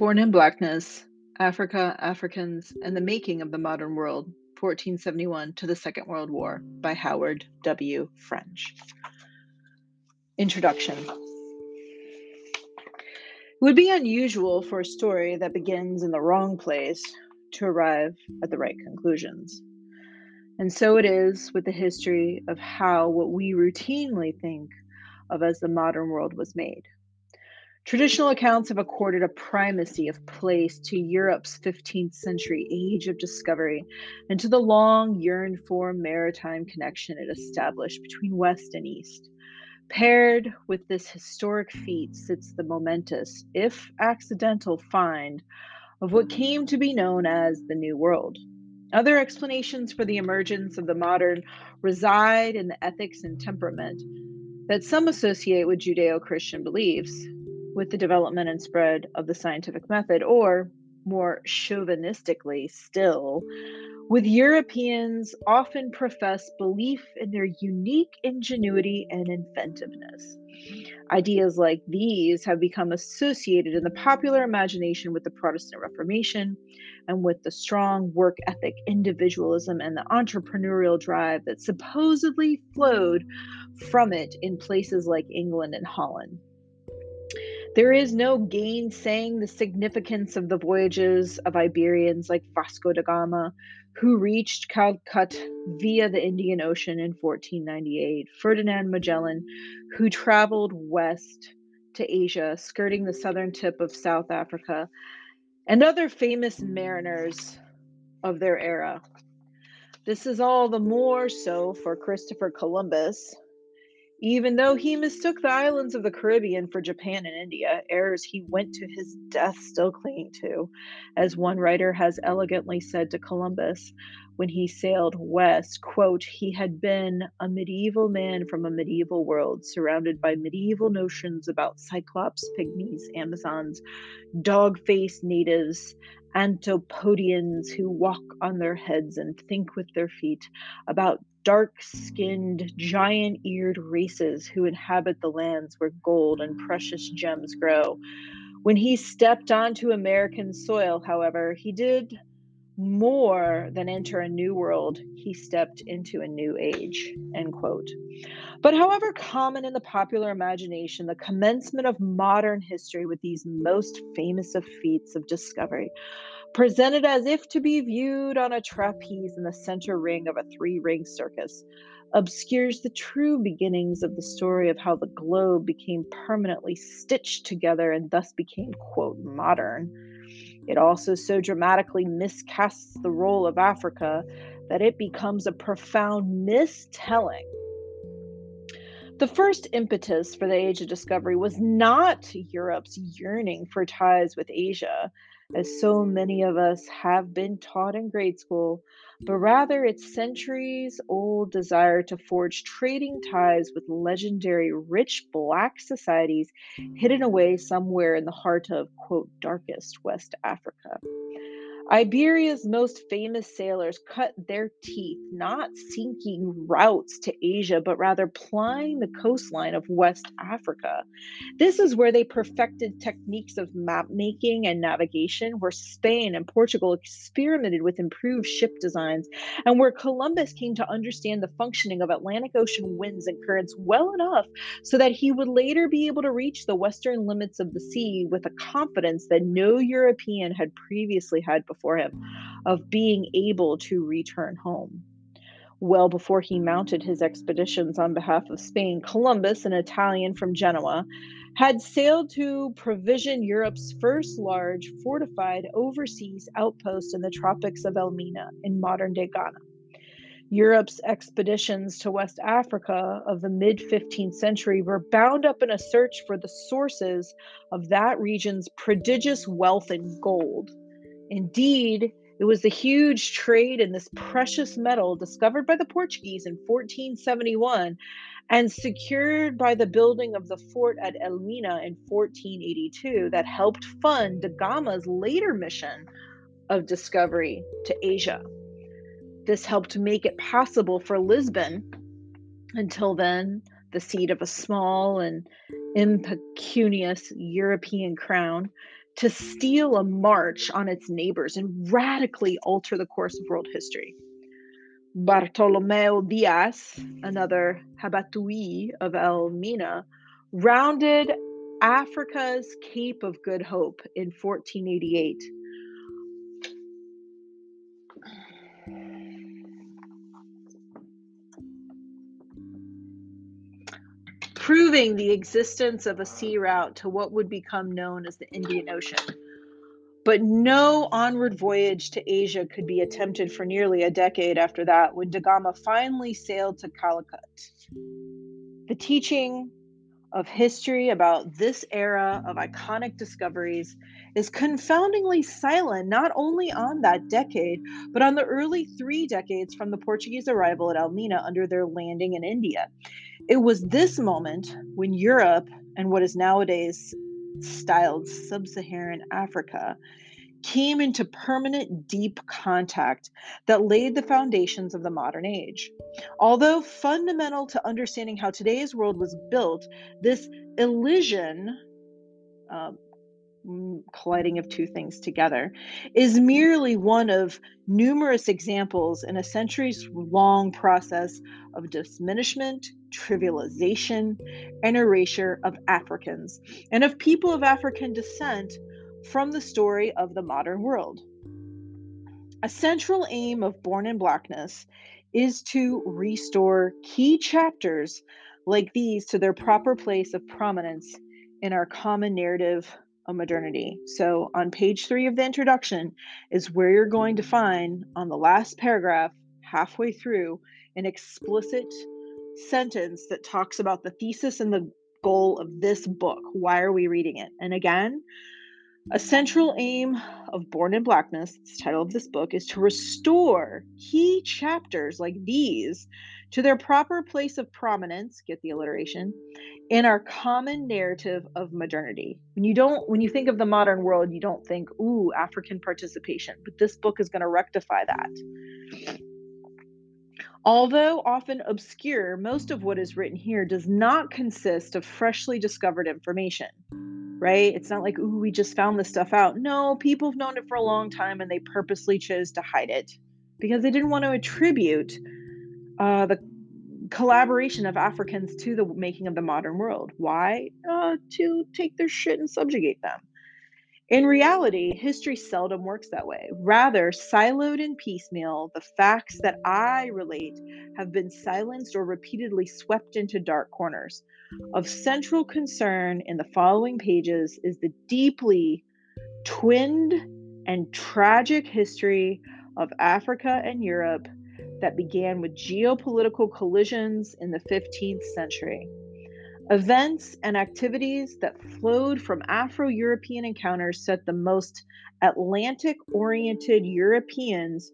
Born in Blackness, Africa, Africans, and the Making of the Modern World, 1471 to the Second World War, by Howard W. French. Introduction It would be unusual for a story that begins in the wrong place to arrive at the right conclusions. And so it is with the history of how what we routinely think of as the modern world was made. Traditional accounts have accorded a primacy of place to Europe's 15th century age of discovery and to the long yearned for maritime connection it established between West and East. Paired with this historic feat sits the momentous, if accidental, find of what came to be known as the New World. Other explanations for the emergence of the modern reside in the ethics and temperament that some associate with Judeo Christian beliefs, with the development and spread of the scientific method, or more chauvinistically still, with Europeans often profess belief in their unique ingenuity and inventiveness. Ideas like these have become associated in the popular imagination with the Protestant Reformation and with the strong work ethic, individualism, and the entrepreneurial drive that supposedly flowed from it in places like England and Holland. There is no gainsaying the significance of the voyages of Iberians like Vasco da Gama, who reached Calcutta via the Indian Ocean in 1498, Ferdinand Magellan, who traveled west to Asia, skirting the southern tip of South Africa, and other famous mariners of their era. This is all the more so for Christopher Columbus, even though he mistook the islands of the Caribbean for Japan and India, errors he went to his death still clinging to, as one writer has elegantly said to Columbus when he sailed west, quote, he had been a medieval man from a medieval world, surrounded by medieval notions about cyclops, pygmies, amazons, dog-faced natives, Anthropodians who walk on their heads and think with their feet, about dark skinned, giant eared races who inhabit the lands where gold and precious gems grow. When he stepped onto American soil, however, he did more than enter a new world, he stepped into a new age. End quote. But however common in the popular imagination, the commencement of modern history with these most famous of feats of discovery presented as if to be viewed on a trapeze in the center ring of a three ring circus, obscures the true beginnings of the story of how the globe became permanently stitched together and thus became, quote, modern. It also so dramatically miscasts the role of Africa that it becomes a profound mistelling. The first impetus for the Age of Discovery was not Europe's yearning for ties with Asia, as so many of us have been taught in grade school, but rather its centuries old desire to forge trading ties with legendary rich black societies hidden away somewhere in the heart of, quote, darkest West Africa. Iberia's most famous sailors cut their teeth not seeking routes to Asia, but rather plying the coastline of West Africa. This is where they perfected techniques of map making and navigation, where Spain and Portugal experimented with improved ship designs, and where Columbus came to understand the functioning of Atlantic Ocean winds and currents well enough so that he would later be able to reach the western limits of the sea with a confidence that no European had previously had before for him of being able to return home. Well before he mounted his expeditions on behalf of Spain, Columbus, an Italian from Genoa, had sailed to provision Europe's first large fortified overseas outpost in the tropics of Elmina in modern day Ghana. Europe's expeditions to West Africa of the mid 15th century were bound up in a search for the sources of that region's prodigious wealth in gold. Indeed, it was the huge trade in this precious metal discovered by the Portuguese in 1471 and secured by the building of the fort at Elmina in 1482 that helped fund da Gama's later mission of discovery to Asia. This helped make it possible for Lisbon, until then the seat of a small and impecunious European crown, to steal a march on its neighbors and radically alter the course of world history. Bartolomeo Diaz, another habitué of Elmina, rounded Africa's Cape of Good Hope in 1488. Proving the existence of a sea route to what would become known as the Indian Ocean. But no onward voyage to Asia could be attempted for nearly a decade after that when Da Gama finally sailed to Calicut. The teaching of history about this era of iconic discoveries is confoundingly silent not only on that decade, but on the early three decades from the Portuguese arrival at Elmina under their landing in India. It was this moment when Europe and what is nowadays styled sub Saharan Africa came into permanent deep contact that laid the foundations of the modern age. Although fundamental to understanding how today's world was built, this elision, uh, colliding of two things together, is merely one of numerous examples in a centuries long process of diminishment, trivialization, and erasure of Africans and of people of African descent from the story of the modern world. A central aim of Born in Blackness is to restore key chapters like these to their proper place of prominence in our common narrative of modernity. So, on page three of the introduction is where you're going to find on the last paragraph, halfway through, an explicit sentence that talks about the thesis and the goal of this book. Why are we reading it? And again, a central aim of Born in Blackness, the title of this book, is to restore key chapters like these to their proper place of prominence, get the alliteration, in our common narrative of modernity. When you don't when you think of the modern world, you don't think, ooh, African participation, but this book is going to rectify that. Although often obscure, most of what is written here does not consist of freshly discovered information, right? It's not like, ooh, we just found this stuff out. No, people have known it for a long time and they purposely chose to hide it because they didn't want to attribute uh, the collaboration of Africans to the making of the modern world. Why? Uh, to take their shit and subjugate them. In reality, history seldom works that way. Rather, siloed and piecemeal, the facts that I relate have been silenced or repeatedly swept into dark corners. Of central concern in the following pages is the deeply twinned and tragic history of Africa and Europe that began with geopolitical collisions in the 15th century. Events and activities that flowed from Afro European encounters set the most Atlantic oriented Europeans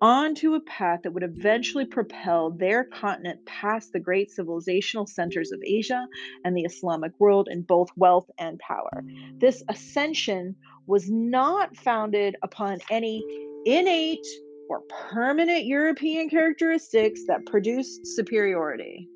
onto a path that would eventually propel their continent past the great civilizational centers of Asia and the Islamic world in both wealth and power. This ascension was not founded upon any innate or permanent European characteristics that produced superiority.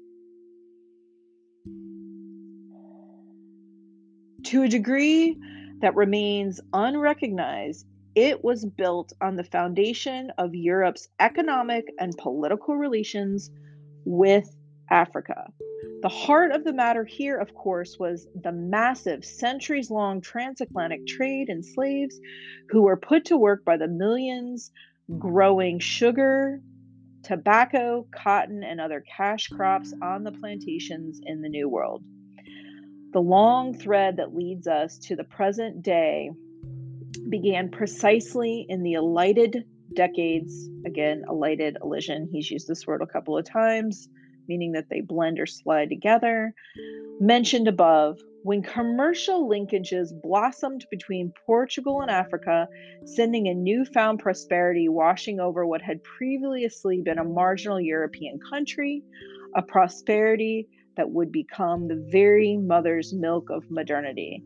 To a degree that remains unrecognized, it was built on the foundation of Europe's economic and political relations with Africa. The heart of the matter here, of course, was the massive centuries long transatlantic trade in slaves who were put to work by the millions growing sugar, tobacco, cotton, and other cash crops on the plantations in the New World. The long thread that leads us to the present day began precisely in the elided decades. Again, elided, elision. He's used this word a couple of times, meaning that they blend or slide together. Mentioned above, when commercial linkages blossomed between Portugal and Africa, sending a newfound prosperity washing over what had previously been a marginal European country, a prosperity that would become the very mother's milk of modernity.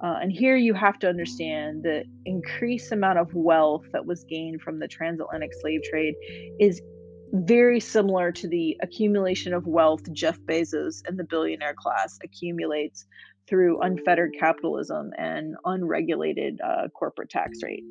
Uh, and here you have to understand the increased amount of wealth that was gained from the transatlantic slave trade is very similar to the accumulation of wealth Jeff Bezos and the billionaire class accumulates through unfettered capitalism and unregulated uh, corporate tax rate.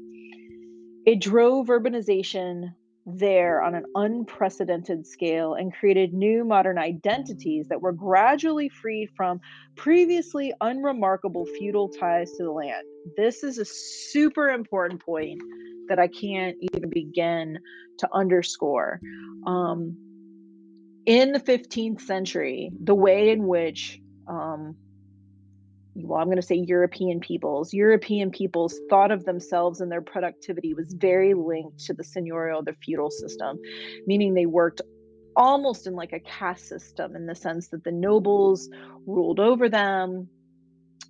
It drove urbanization there on an unprecedented scale and created new modern identities that were gradually freed from previously unremarkable feudal ties to the land. This is a super important point that I can't even begin to underscore. Um, in the 15th century, the way in which um, well, I'm going to say European peoples. European peoples thought of themselves and their productivity was very linked to the seigneurial, the feudal system, meaning they worked almost in like a caste system in the sense that the nobles ruled over them,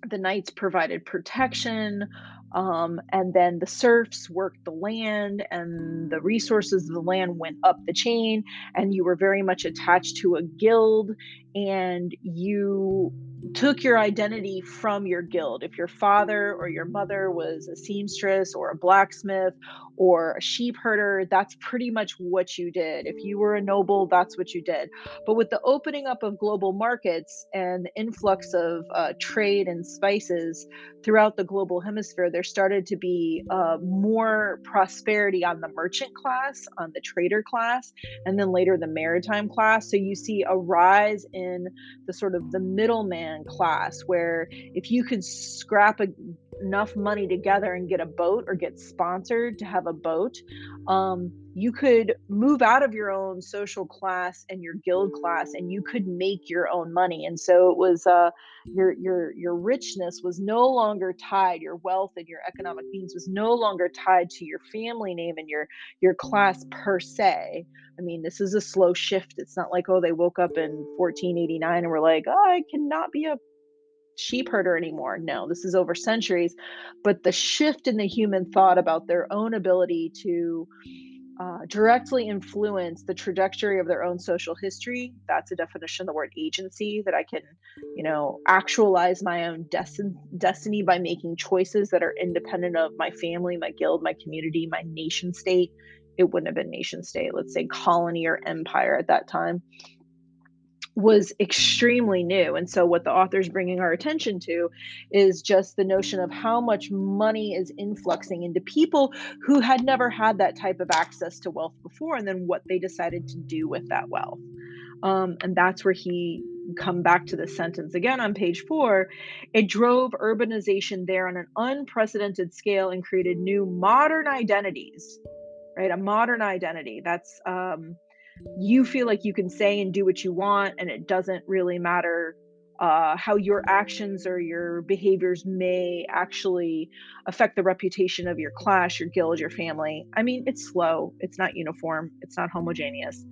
the knights provided protection, um, and then the serfs worked the land, and the resources of the land went up the chain, and you were very much attached to a guild, and you took your identity from your guild. If your father or your mother was a seamstress or a blacksmith or a sheep herder, that's pretty much what you did. If you were a noble, that's what you did. But with the opening up of global markets and the influx of uh, trade and spices throughout the global hemisphere, there started to be uh, more prosperity on the merchant class, on the trader class, and then later the maritime class. So you see a rise in the sort of the middleman class where if you could scrap a enough money together and get a boat or get sponsored to have a boat, um, you could move out of your own social class and your guild class, and you could make your own money. And so it was uh, your your your richness was no longer tied, your wealth and your economic means was no longer tied to your family name and your your class per se. I mean, this is a slow shift. It's not like oh they woke up in 1489 and were like, oh, I cannot be a sheep herder anymore. No, this is over centuries. But the shift in the human thought about their own ability to uh, directly influence the trajectory of their own social history. That's a definition of the word agency that I can, you know, actualize my own destin- destiny by making choices that are independent of my family, my guild, my community, my nation state. It wouldn't have been nation state, let's say colony or empire at that time was extremely new. And so, what the author's bringing our attention to is just the notion of how much money is influxing into people who had never had that type of access to wealth before, and then what they decided to do with that wealth. Um, and that's where he come back to the sentence again on page four it drove urbanization there on an unprecedented scale and created new modern identities right a modern identity that's um, you feel like you can say and do what you want and it doesn't really matter uh, how your actions or your behaviors may actually affect the reputation of your class, your guild, your family. I mean, it's slow, it's not uniform, it's not homogeneous.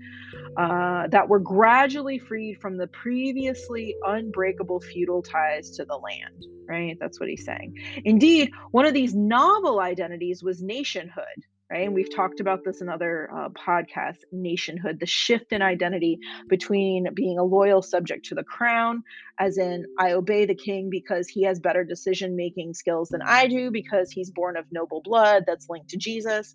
Uh, that were gradually freed from the previously unbreakable feudal ties to the land, right? That's what he's saying. Indeed, one of these novel identities was nationhood right? And we've talked about this in other uh, podcasts nationhood, the shift in identity between being a loyal subject to the crown, as in, I obey the king because he has better decision making skills than I do, because he's born of noble blood that's linked to Jesus,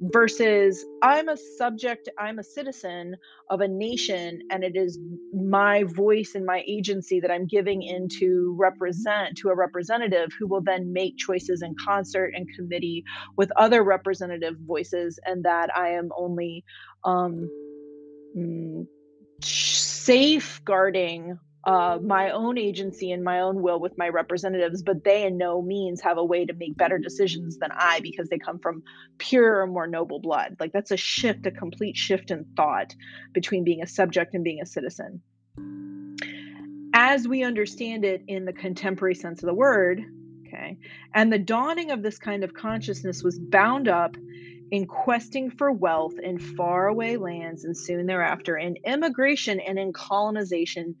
versus I'm a subject, I'm a citizen of a nation, and it is my voice and my agency that I'm giving into represent to a representative who will then make choices in concert and committee with other representative voices, and that I am only um, mm, safeguarding uh, my own agency and my own will with my representatives, but they in no means have a way to make better decisions than I because they come from pure, more noble blood. Like that's a shift, a complete shift in thought between being a subject and being a citizen. As we understand it in the contemporary sense of the word, okay, and the dawning of this kind of consciousness was bound up in questing for wealth in faraway lands and soon thereafter in immigration and in colonization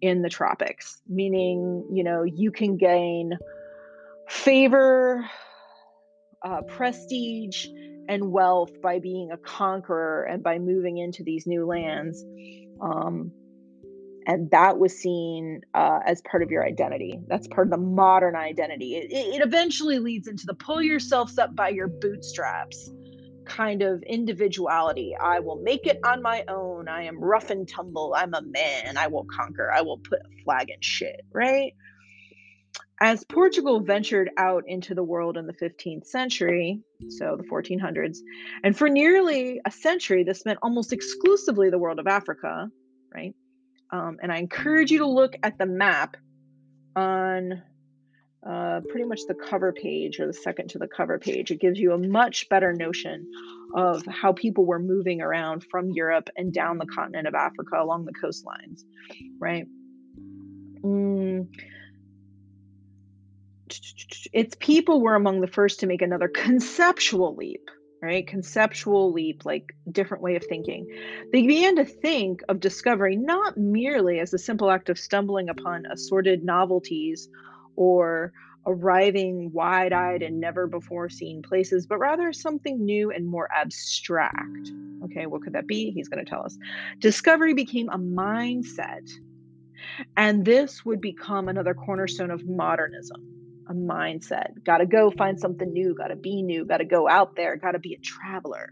in the tropics, meaning, you know, you can gain favor, uh, prestige, and wealth by being a conqueror and by moving into these new lands. Um, and that was seen uh, as part of your identity. That's part of the modern identity. It, it, eventually leads into the pull yourselves up by your bootstraps kind of individuality. I will make it on my own. I am rough and tumble. I'm a man. I will conquer. I will put a flag in shit, right? As Portugal ventured out into the world in the 15th century, so the 1400s, and for nearly a century, this meant almost exclusively the world of Africa, right? Um, and I encourage you to look at the map on uh, pretty much the cover page or the second to the cover page. It gives you a much better notion of how people were moving around from Europe and down the continent of Africa along the coastlines, right? Mm. Its people were among the first to make another conceptual leap, right? Conceptual leap, like different way of thinking. They began to think of discovery not merely as a simple act of stumbling upon assorted novelties or arriving wide eyed and never before seen places, but rather something new and more abstract. Okay, what could that be? He's going to tell us. Discovery became a mindset, and this would become another cornerstone of modernism. A mindset. Got to go find something new, got to be new, got to go out there, got to be a traveler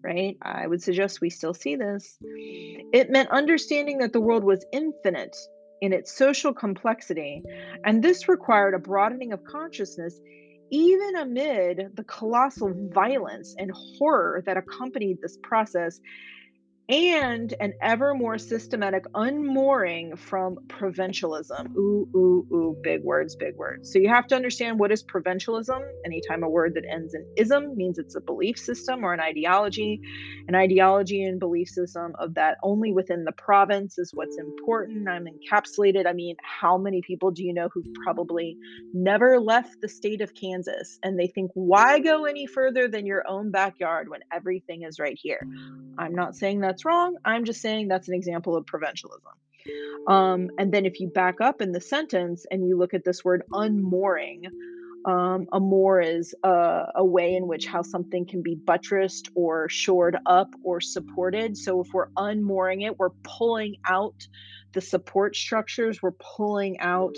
right? I would suggest we still see this. It meant understanding that the world was infinite in its social complexity, and this required a broadening of consciousness even amid the colossal violence and horror that accompanied this process and an ever more systematic unmooring from provincialism. Ooh, ooh, ooh, big words, big words. So you have to understand what is provincialism. Anytime a word that ends in ism means it's a belief system or an ideology. An ideology and belief system of that only within the province is what's important. I'm encapsulated. I mean, how many people do you know who've probably never left the state of Kansas and they think, why go any further than your own backyard when everything is right here? I'm not saying that's wrong. I'm just saying that's an example of provincialism. Um, and then if you back up in the sentence and you look at this word unmooring, um, a moor is a, a, way in which how something can be buttressed or shored up or supported. So if we're unmooring it, we're pulling out the support structures, we're pulling out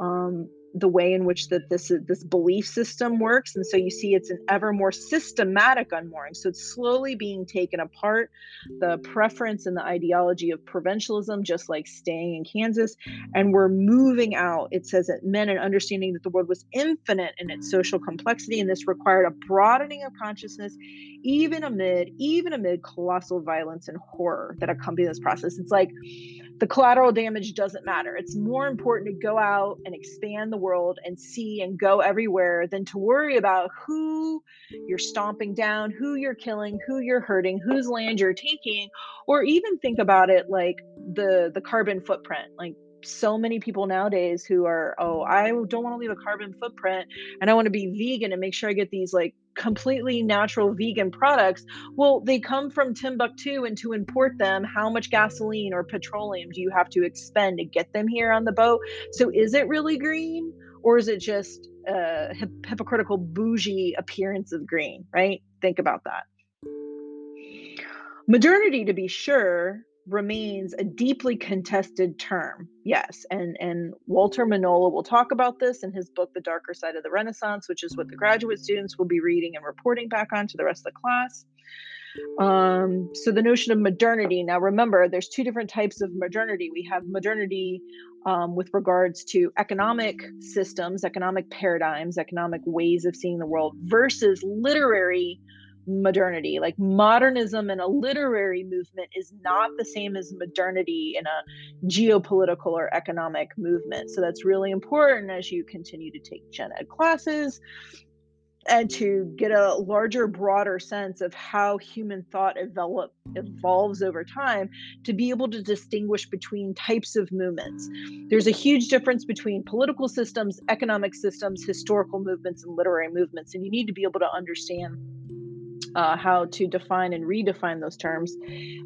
um, the way in which that this this belief system works and so you see it's an ever more systematic unmooring. So it's slowly being taken apart. The preference and the ideology of provincialism just like staying in kansas and we're moving out it says it meant an understanding that the world was infinite in its social complexity and this required a broadening of consciousness even amid even amid colossal violence and horror that accompany this process. It's like the collateral damage doesn't matter. It's more important to go out and expand the world and see and go everywhere than to worry about who you're stomping down, who you're killing, who you're hurting, whose land you're taking, or even think about it like the the carbon footprint. Like so many people nowadays who are, oh, I don't want to leave a carbon footprint and I want to be vegan and make sure I get these like completely natural vegan products. Well, they come from Timbuktu, and to import them, how much gasoline or petroleum do you have to expend to get them here on the boat? So, is it really green, or is it just a hip- hypocritical bougie appearance of green? Right? Think about that. Modernity, to be sure, remains a deeply contested term. Yes, and and Walter Mignolo will talk about this in his book The Darker Side of the Renaissance, which is what the graduate students will be reading and reporting back on to the rest of the class. Um, so the notion of modernity. Now remember, there's two different types of modernity. We have modernity um, with regards to economic systems, economic paradigms, economic ways of seeing the world versus literary modernity. Like modernism in a literary movement is not the same as modernity in a geopolitical or economic movement. So that's really important as you continue to take gen ed classes and to get a larger broader sense of how human thought develop, evolves over time to be able to distinguish between types of movements there's a huge difference between political systems economic systems historical movements and literary movements and you need to be able to understand uh, how to define and redefine those terms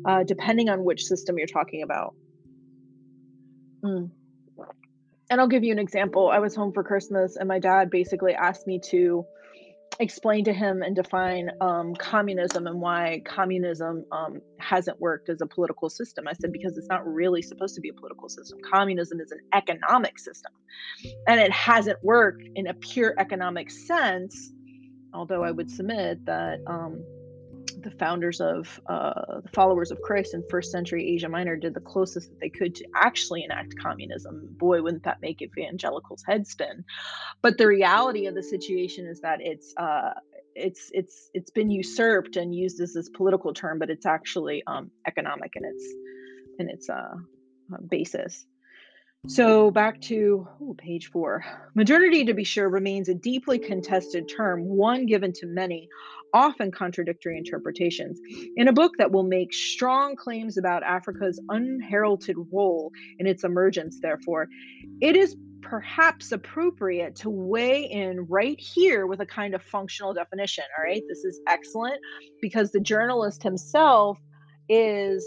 uh, depending on which system you're talking about. Mm. And I'll give you an example. I was home for Christmas, and my dad basically asked me to explain to him and define um, communism and why communism um, hasn't worked as a political system. I said, because it's not really supposed to be a political system. Communism is an economic system, and it hasn't worked in a pure economic sense although I would submit that um, the founders of uh, the followers of Christ in first century Asia Minor did the closest that they could to actually enact communism. Boy, wouldn't that make evangelicals head spin? But the reality of the situation is that it's uh, it's it's it's been usurped and used as this political term, but it's actually um, economic in its in its uh, uh basis. So back to page four. Modernity, to be sure, remains a deeply contested term, one given to many, often contradictory interpretations. In a book that will make strong claims about Africa's unheralded role in its emergence, therefore, it is perhaps appropriate to weigh in right here with a kind of functional definition. All right, this is excellent because the journalist himself is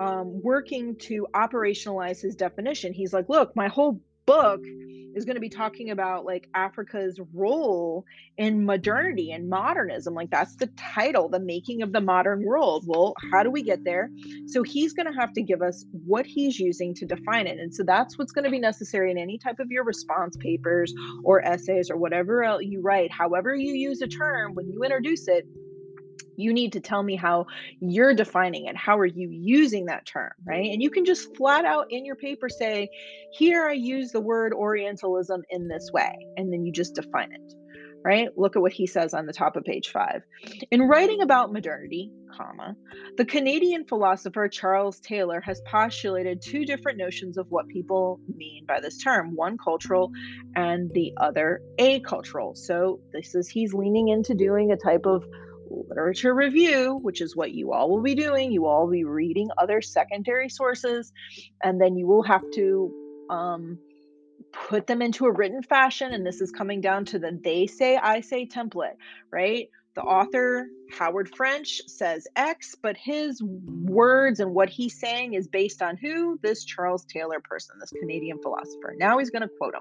um, working to operationalize his definition. He's like, look, my whole book is going to be talking about like Africa's role in modernity and modernism. Like that's the title, the making of the modern world. Well, how do we get there? So he's going to have to give us what he's using to define it. And so that's what's going to be necessary in any type of your response papers or essays or whatever else you write. However you use a term when you introduce it, you need to tell me how you're defining it how are you using that term right? And you can just flat out in your paper say here i use the word orientalism in this way and then you just define it right? Look at what he says on the top of page 5 in writing about modernity comma the canadian philosopher charles taylor has postulated two different notions of what people mean by this term one cultural and the other acultural. So this is he's leaning into doing a type of literature review, which is what you all will be doing. You all will be reading other secondary sources, and then you will have to um, put them into a written fashion. And this is coming down to the they say, I say template, right? The author, Howard French, says X, but his words and what he's saying is based on who? This Charles Taylor person, this Canadian philosopher. Now he's going to quote him.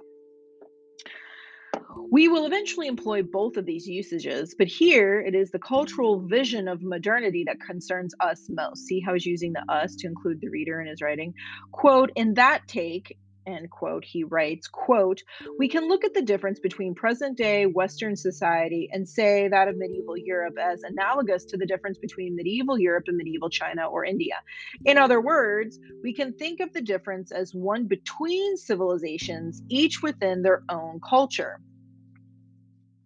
We will eventually employ both of these usages, but here it is the cultural vision of modernity that concerns us most. See how he's using the us to include the reader in his writing? Quote, in that take, end quote, he writes, quote, we can look at the difference between present day Western society and say that of medieval Europe as analogous to the difference between medieval Europe and medieval China or India. In other words, we can think of the difference as one between civilizations, each within their own culture.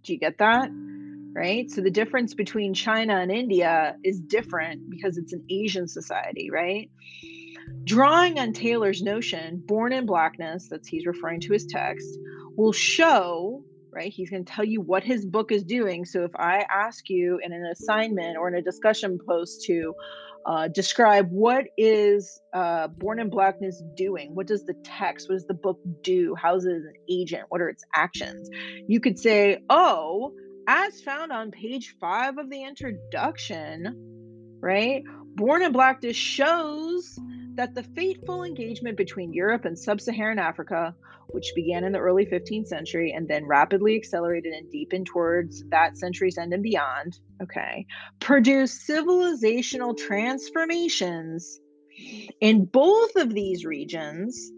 Do you get that? Right? So the difference between China and India is different because it's an Asian society, right? Drawing on Taylor's notion, born in blackness, that's he's referring to his text, will show, right? He's going to tell you what his book is doing. So if I ask you in an assignment or in a discussion post to uh, describe what is uh, Born in Blackness doing? What does the text, what does the book do? How is it an agent? What are its actions? You could say, oh, as found on page five of the introduction, right? Born in Blackness shows that the fateful engagement between Europe and sub Saharan Africa, which began in the early 15th century and then rapidly accelerated and deepened towards that century's end and beyond, okay, produced civilizational transformations in both of these regions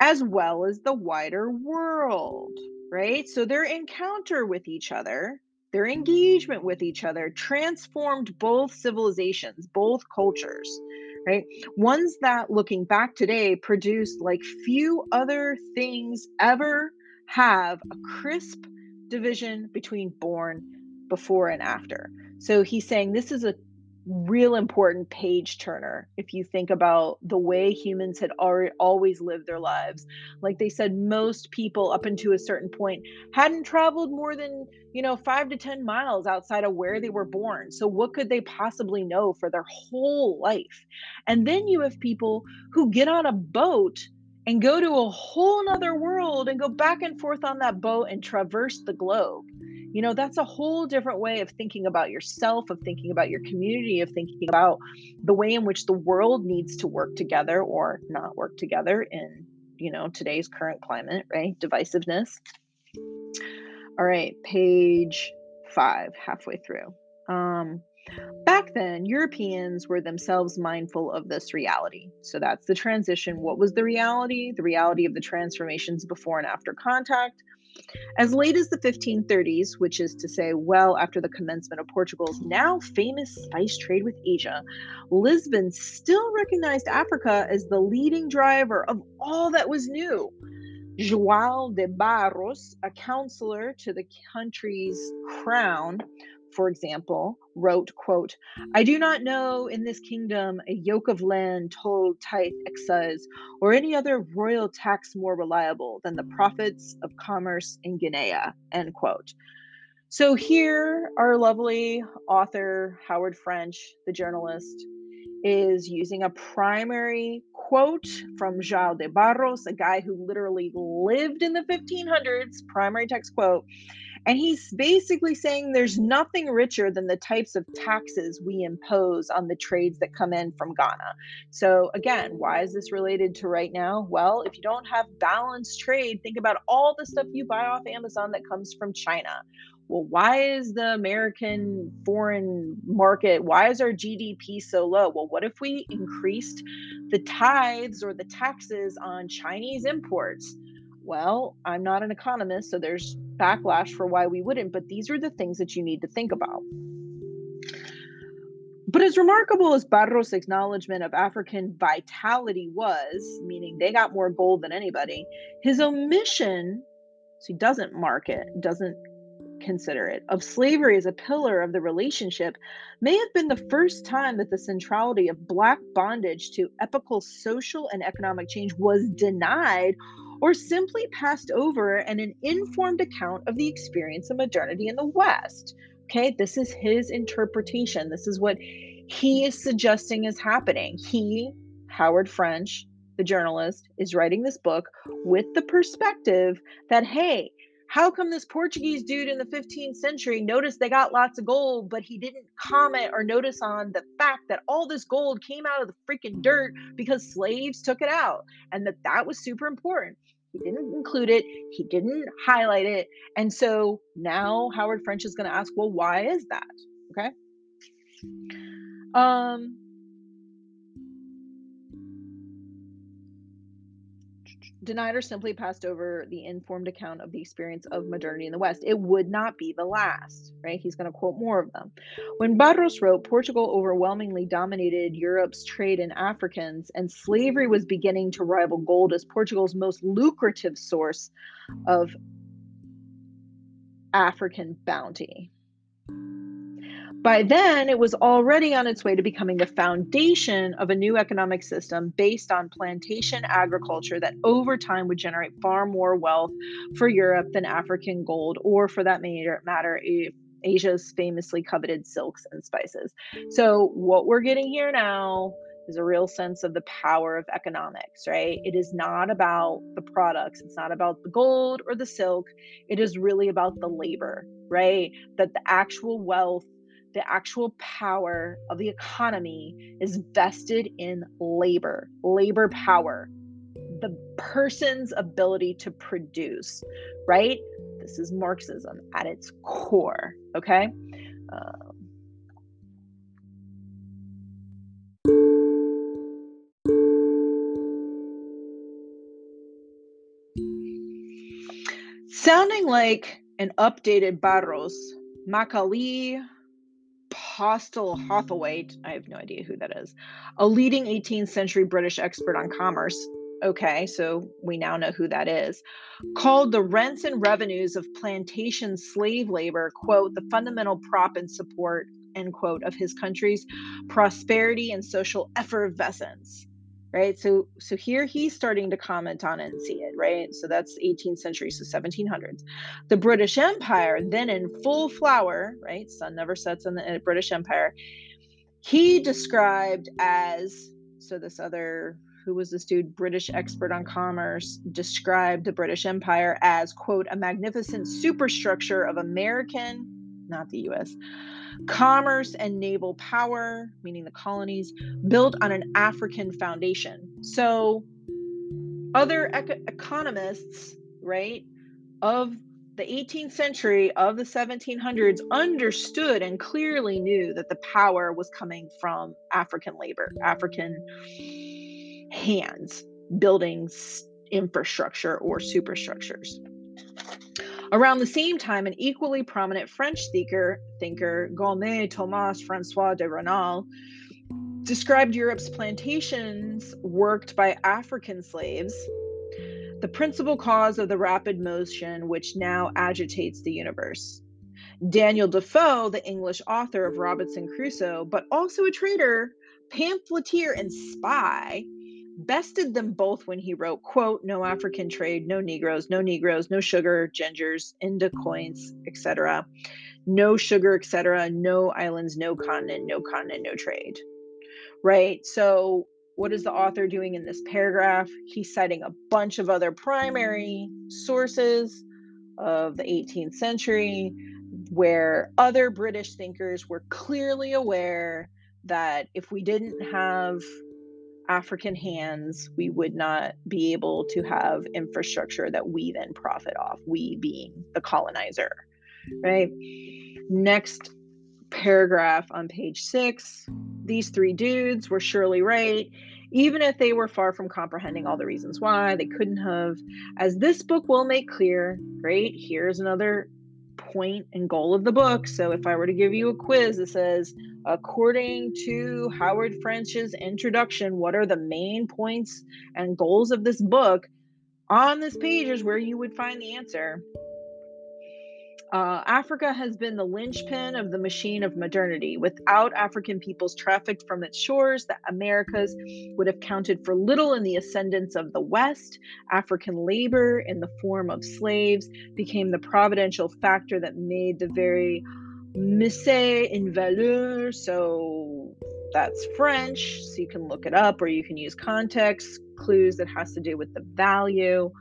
as well as the wider world, right? So their encounter with each other their engagement with each other transformed both civilizations, both cultures right? Ones that, looking back today, produced like few other things ever have a crisp division between born, before, and after. So he's saying this is a real important page turner if you think about the way humans had already always lived their lives. Like they said most people up until a certain point hadn't traveled more than you know 5 to 10 miles outside of where they were born. So what could they possibly know for their whole life? And then you have people who get on a boat and go to a whole nother world and go back and forth on that boat and traverse the globe you know that's a whole different way of thinking about yourself of thinking about your community of thinking about the way in which the world needs to work together or not work together in you know today's current climate right divisiveness all right page five halfway through um Back then, Europeans were themselves mindful of this reality. So that's the transition. What was the reality? The reality of the transformations before and after contact. As late as the 1530s, which is to say, well after the commencement of Portugal's now famous spice trade with Asia, Lisbon still recognized Africa as the leading driver of all that was new. João de Barros, a counselor to the country's crown, for example, wrote, quote, I do not know in this kingdom a yoke of land, toll, tithe, excise, or any other royal tax more reliable than the profits of commerce in Guinea, end quote. So here, our lovely author, Howard French, the journalist, is using a primary quote from João de Barros, a guy who literally lived in the 1500s, primary text quote, and he's basically saying there's nothing richer than the types of taxes we impose on the trades that come in from Ghana. So, again, why is this related to right now? Well, if you don't have balanced trade, think about all the stuff you buy off Amazon that comes from China. Well, why is the American foreign market, why is our GDP so low? Well, what if we increased the tithes or the taxes on Chinese imports? Well, I'm not an economist, so there's backlash for why we wouldn't, but these are the things that you need to think about. But as remarkable as Barros' acknowledgement of African vitality was, meaning they got more gold than anybody, his omission, so he doesn't mark it, doesn't consider it, of slavery as a pillar of the relationship may have been the first time that the centrality of Black bondage to epical social and economic change was denied or simply passed over in an informed account of the experience of modernity in the West. Okay, this is his interpretation. This is what he is suggesting is happening. He, Howard French, the journalist, is writing this book with the perspective that, hey, how come this Portuguese dude in the 15th century noticed they got lots of gold, but he didn't comment or notice on the fact that all this gold came out of the freaking dirt because slaves took it out and that that was super important? He didn't include it, he didn't highlight it. And so now Howard French is going to ask, well, why is that? Okay. Um, denied or simply passed over the informed account of the experience of modernity in the West. It would not be the last, right? He's going to quote more of them. When Barros wrote, Portugal overwhelmingly dominated Europe's trade in Africans, and slavery was beginning to rival gold as Portugal's most lucrative source of African bounty. By then, it was already on its way to becoming the foundation of a new economic system based on plantation agriculture that over time would generate far more wealth for Europe than African gold, or for that matter, Asia's famously coveted silks and spices. So, what we're getting here now is a real sense of the power of economics, right? It is not about the products, it's not about the gold or the silk. It is really about the labor, right? That the actual wealth the actual power of the economy is vested in labor, labor power, the person's ability to produce, right? This is Marxism at its core, okay? Um, sounding like an updated Barros, Macaulay Postlethwayt, I have no idea who that is, a leading 18th century British expert on commerce. Okay, so we now know who that is. Called the rents and revenues of plantation slave labor, quote, the fundamental prop and support, end quote, of his country's prosperity and social effervescence right? So so here he's starting to comment on it and see it right? So that's 18th century so 1700s the british empire then in full flower right? Sun never sets in the british empire. He described as so this other who was this dude british expert on commerce described the british empire as quote a magnificent superstructure of american not the us commerce and naval power, meaning the colonies, built on an African foundation. So, other ec- economists, right, of the 18th century of the 1700s understood and clearly knew that the power was coming from African labor, African hands, building infrastructure or superstructures. Around the same time, an equally prominent French thinker, thinker Thomas Francois de Raynal, described Europe's plantations worked by African slaves the principal cause of the rapid motion which now agitates the universe. Daniel Defoe, the English author of Robinson Crusoe, but also a trader, pamphleteer, and spy, bested them both when he wrote, quote, no African trade, no Negroes, no Negroes, no sugar, gingers, indicoes, etc. No sugar, etc. No islands, no continent, no continent, no trade. Right? So what is the author doing in this paragraph? He's citing a bunch of other primary sources of the 18th century where other British thinkers were clearly aware that if we didn't have African hands, we would not be able to have infrastructure that we then profit off, we being the colonizer, right? Next paragraph on page six these three dudes were surely right, even if they were far from comprehending all the reasons why they couldn't have. As this book will make clear, great, here's another point and goal of the book. So if I were to give you a quiz that says, according to Howard French's introduction, what are the main points and goals of this book? On this page is where you would find the answer. Uh, Africa has been the linchpin of the machine of modernity. Without African peoples trafficked from its shores, the Americas would have counted for little in the ascendance of the West. African labor, in the form of slaves, became the providential factor that made the very mise en valeur. So that's French, so you can look it up or you can use context clues that has to do with the value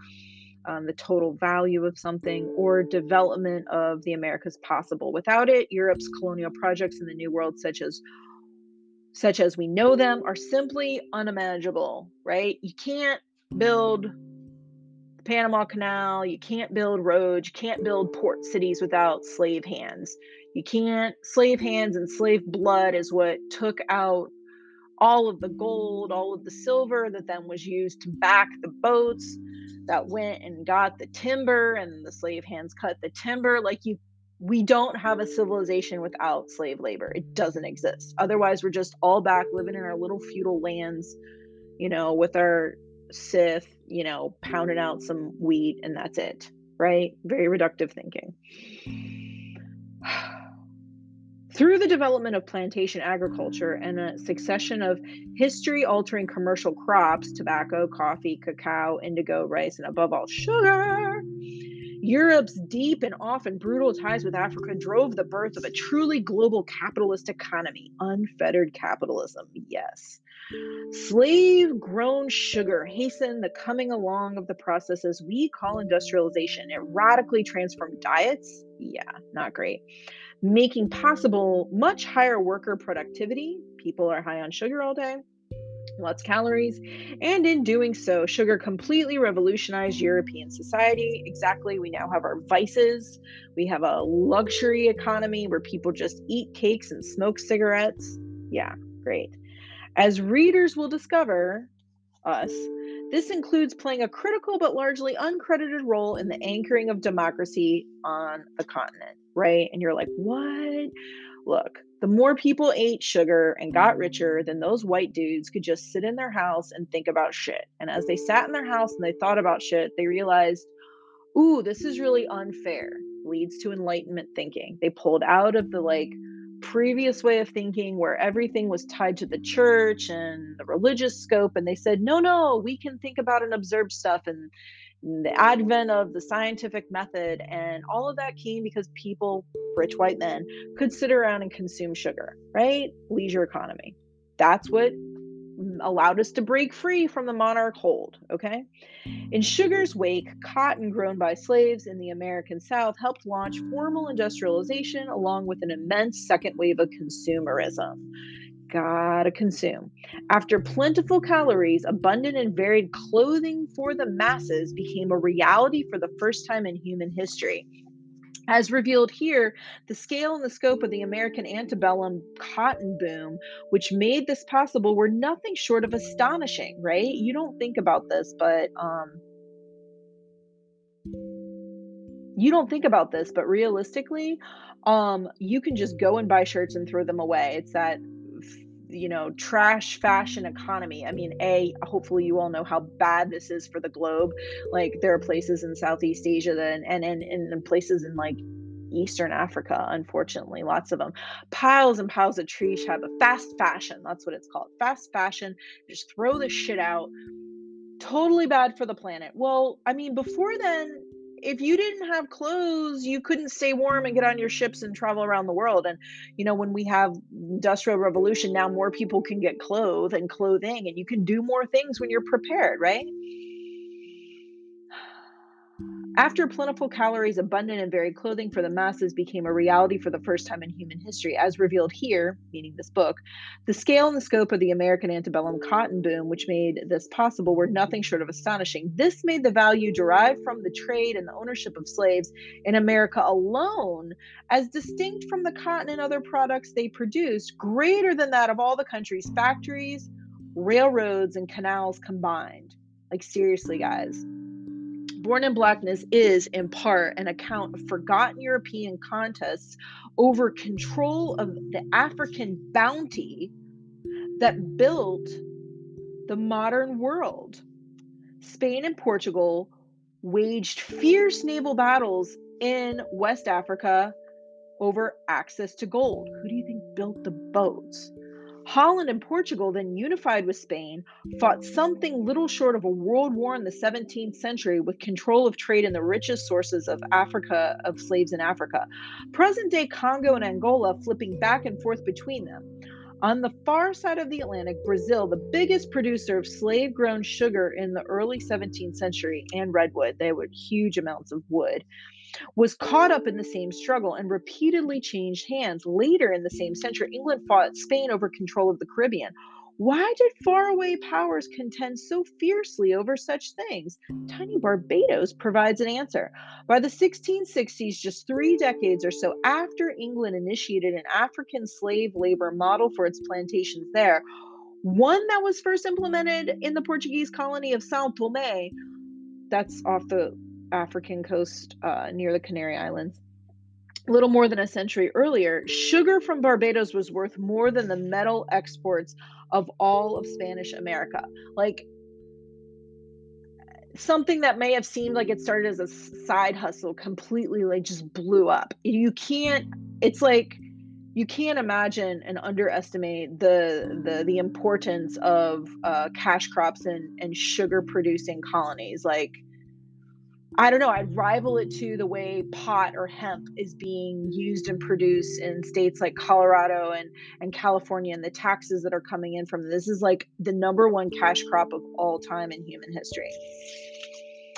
um, the total value of something, or development of the Americas possible. Without it, Europe's colonial projects in the New World, such as such as we know them, are simply unimaginable. Right? You can't build the Panama Canal. You can't build roads. You can't build port cities without slave hands. You can't. Slave hands and slave blood is what took out all of the gold, all of the silver that then was used to back the boats that went and got the timber and the slave hands cut the timber like you we don't have a civilization without slave labor. It doesn't exist. Otherwise we're just all back living in our little feudal lands you know with our scythe you know pounding out some wheat and that's it right? Very reductive thinking through the development of plantation agriculture and a succession of history altering commercial crops tobacco, coffee, cacao, indigo, rice, and above all, sugar Europe's deep and often brutal ties with Africa drove the birth of a truly global capitalist economy, unfettered capitalism, yes. Slave grown sugar hastened the coming along of the processes we call industrialization. It radically transformed diets. Yeah, not great making possible much higher worker productivity. People are high on sugar all day, lots of calories, and in doing so, sugar completely revolutionized European society. Exactly, we now have our vices. We have a luxury economy where people just eat cakes and smoke cigarettes. Yeah, great. As readers will discover, us, this includes playing a critical but largely uncredited role in the anchoring of democracy on the continent, right? And you're like, what? Look, the more people ate sugar and got richer, mm. then those white dudes could just sit in their house and think about shit. And as they sat in their house and they thought about shit, they realized, ooh, this is really unfair. Leads to enlightenment thinking. They pulled out of the like, previous way of thinking where everything was tied to the church and the religious scope and they said no no we can think about and observe stuff and the advent of the scientific method and all of that came because people rich white men could sit around and consume sugar right? Leisure economy. That's what allowed us to break free from the monarch hold. Okay. In Sugar's wake, cotton grown by slaves in the American South helped launch formal industrialization along with an immense second wave of consumerism. gotta consume. After plentiful calories, abundant and varied clothing for the masses became a reality for the first time in human history. As revealed here, the scale and the scope of the American antebellum cotton boom, which made this possible, were nothing short of astonishing, right? You don't think about this, but um, you don't think about this, but realistically, um, you can just go and buy shirts and throw them away. It's that you know trash fashion economy. I mean a hopefully you all know how bad this is for the globe. Like there are places in southeast asia that, and and, and places in like eastern africa unfortunately lots of them piles and piles of trees have a fast fashion that's what it's called fast fashion. Just throw the shit out. Totally bad for the planet. Well i mean before then if you didn't have clothes, you couldn't stay warm and get on your ships and travel around the world. And you know, when we have industrial revolution, now more people can get clothes and clothing, and you can do more things when you're prepared, right? After plentiful calories, abundant and varied clothing for the masses became a reality for the first time in human history, as revealed here, meaning this book, the scale and the scope of the American antebellum cotton boom, which made this possible, were nothing short of astonishing. This made the value derived from the trade and the ownership of slaves in America alone, as distinct from the cotton and other products they produced, greater than that of all the country's factories, railroads, and canals combined. Like, seriously, guys Born in Blackness is, in part, an account of forgotten European contests over control of the African bounty that built the modern world. Spain and Portugal waged fierce naval battles in West Africa over access to gold. Who do you think built the boats? Holland and Portugal, then unified with Spain, fought something little short of a world war in the 17th century with control of trade in the richest sources of Africa, of slaves in Africa. Present day Congo and Angola flipping back and forth between them. On the far side of the Atlantic, Brazil, the biggest producer of slave grown sugar in the early 17th century, and redwood, they were huge amounts of wood was caught up in the same struggle and repeatedly changed hands. Later in the same century, England fought Spain over control of the Caribbean. Why did faraway powers contend so fiercely over such things? Tiny Barbados provides an answer. By the 1660s, just three decades or so after England initiated an African slave labor model for its plantations there, one that was first implemented in the Portuguese colony of Sao Tome, that's off the African coast uh, near the Canary Islands. A little more than a century earlier, sugar from Barbados was worth more than the metal exports of all of Spanish America. Like something that may have seemed like it started as a side hustle completely like just blew up. You can't it's like you can't imagine and underestimate the the the importance of uh, cash crops and and sugar producing colonies like I don't know, I'd rival it to the way pot or hemp is being used and produced in states like Colorado and, and California and the taxes that are coming in from this is like the number one cash crop of all time in human history.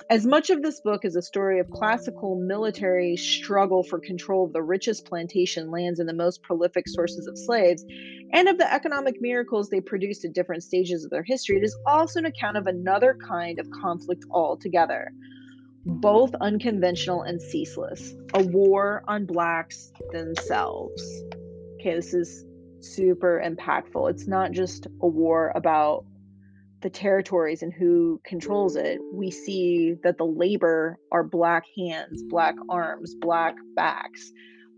As much of this book is a story of classical military struggle for control of the richest plantation lands and the most prolific sources of slaves, and of the economic miracles they produced at different stages of their history, it is also an account of another kind of conflict altogether both unconventional and ceaseless. A war on blacks themselves. Okay, this is super impactful. It's not just a war about the territories and who controls it. We see that the labor are black hands, black arms, black backs.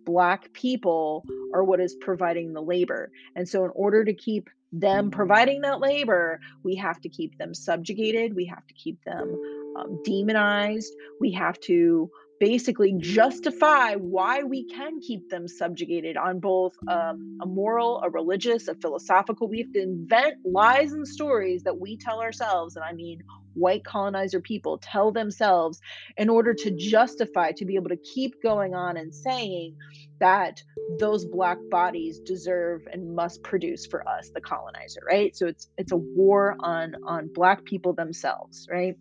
Black people are what is providing the labor. And so, in order to keep them providing that labor, we have to keep them subjugated, we have to keep them um, demonized. We have to basically justify why we can keep them subjugated on both um, a moral, a religious, a philosophical. We have to invent lies and stories that we tell ourselves, and I mean white colonizer people tell themselves in order to justify, to be able to keep going on and saying that those black bodies deserve and must produce for us, the colonizer, right? So it's it's a war on on black people themselves, right?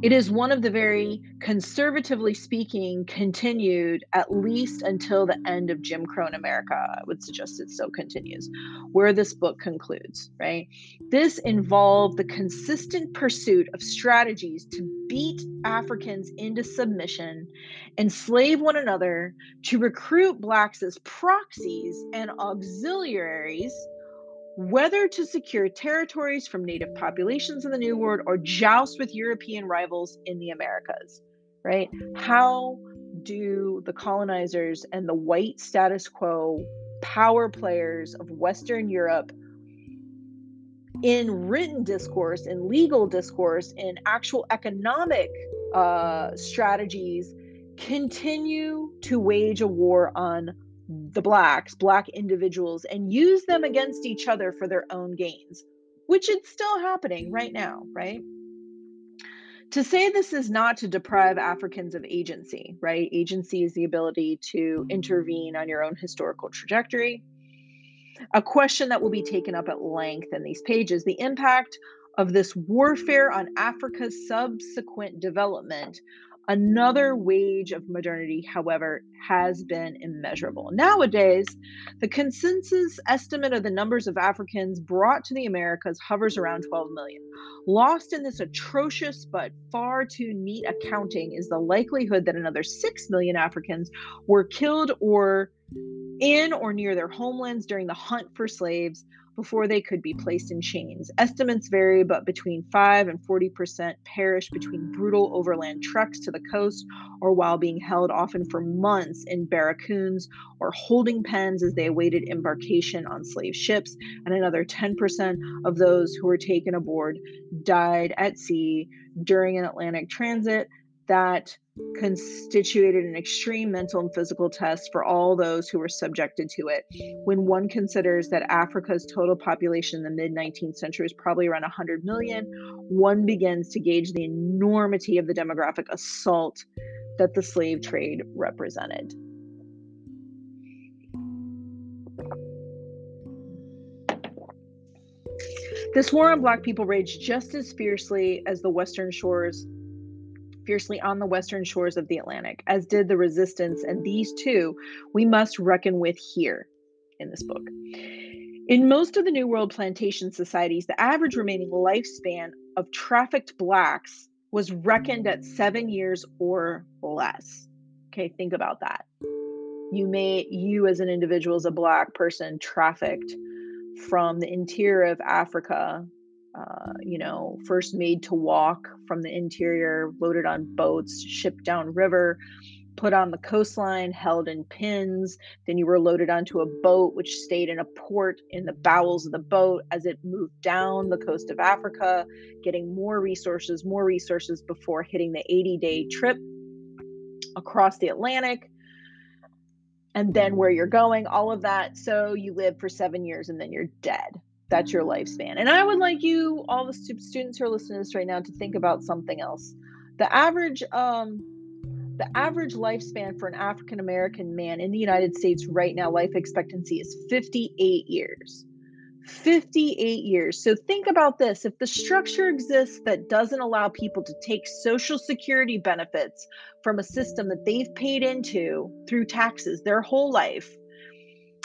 It is one of the very, conservatively speaking, continued at least until the end of Jim Crow in America. I would suggest it still continues, where this book concludes, right? This involved the consistent pursuit of strategies to beat Africans into submission, enslave one another, to recruit Blacks as proxies and auxiliaries whether to secure territories from native populations in the New World or joust with European rivals in the Americas, right? How do the colonizers and the white status quo power players of Western Europe in written discourse, in legal discourse, in actual economic uh, strategies continue to wage a war on the blacks, black individuals, and use them against each other for their own gains, which is still happening right now, right? To say this is not to deprive Africans of agency, right? Agency is the ability to intervene on your own historical trajectory. A question that will be taken up at length in these pages the impact of this warfare on Africa's subsequent development Another wage of modernity, however, has been immeasurable. Nowadays, the consensus estimate of the numbers of Africans brought to the Americas hovers around 12 million. Lost in this atrocious but far too neat accounting is the likelihood that another 6 million Africans were killed or in or near their homelands during the hunt for slaves before they could be placed in chains. Estimates vary, but between 5 and 40% perish between brutal overland treks to the coast or while being held often for months in barracoons or holding pens as they awaited embarkation on slave ships. And another 10% of those who were taken aboard died at sea during an Atlantic transit that constituted an extreme mental and physical test for all those who were subjected to it. When one considers that Africa's total population in the mid 19th century was probably around 100 million, one begins to gauge the enormity of the demographic assault that the slave trade represented. This war on Black people raged just as fiercely as the Western shores fiercely on the western shores of the Atlantic, as did the resistance, and these two we must reckon with here in this book. In most of the New World plantation societies, the average remaining lifespan of trafficked blacks was reckoned at seven years or less. Okay, think about that. You may, you as an individual, as a black person, trafficked from the interior of Africa uh, you know, first made to walk from the interior, loaded on boats, shipped downriver, put on the coastline, held in pins. Then you were loaded onto a boat, which stayed in a port in the bowels of the boat as it moved down the coast of Africa, getting more resources, more resources before hitting the 80 day trip across the Atlantic. And then where you're going, all of that. So you live for seven years and then you're dead that's your lifespan. And I would like you, all the students who are listening to this right now, to think about something else. The average, um, the average lifespan for an African American man in the United States right now, life expectancy is 58 years. 58 years. So think about this. If the structure exists that doesn't allow people to take social security benefits from a system that they've paid into through taxes their whole life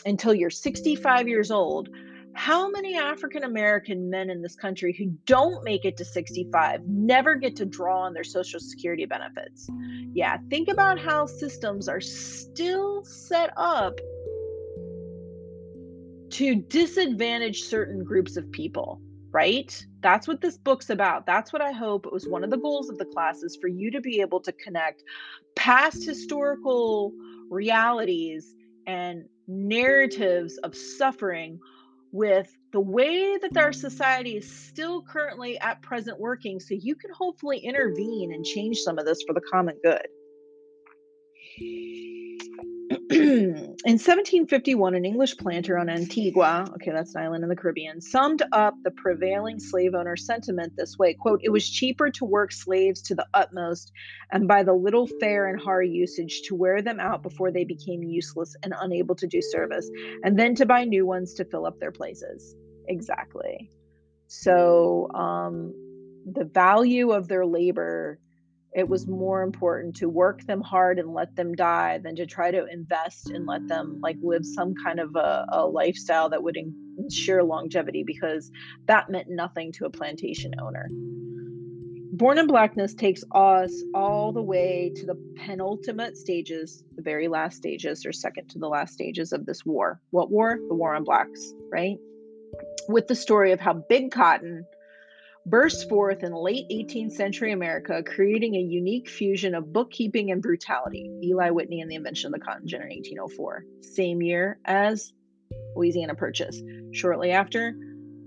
until you're 65 years old, how many African American men in this country who don't make it to 65 never get to draw on their Social Security benefits? Yeah, think about how systems are still set up to disadvantage certain groups of people, right? That's what this book's about. That's what I hope. It was one of the goals of the class is for you to be able to connect past historical realities and narratives of suffering with the way that our society is still currently at present working so you can hopefully intervene and change some of this for the common good. in 1751, an English planter on Antigua, okay, that's an island in the Caribbean, summed up the prevailing slave owner sentiment this way quote, It was cheaper to work slaves to the utmost and by the little fare and hard usage to wear them out before they became useless and unable to do service, and then to buy new ones to fill up their places. Exactly. So, um, the value of their labor it was more important to work them hard and let them die than to try to invest and let them like live some kind of a, a lifestyle that would ensure longevity because that meant nothing to a plantation owner Born in Blackness takes us all the way to the penultimate stages, the very last stages, or second to the last stages of this war. What war? The war on blacks, right? With the story of how Big Cotton burst forth in late 18th century America, creating a unique fusion of bookkeeping and brutality. Eli Whitney and the invention of the cotton gin in 1804, same year as Louisiana Purchase. Shortly after,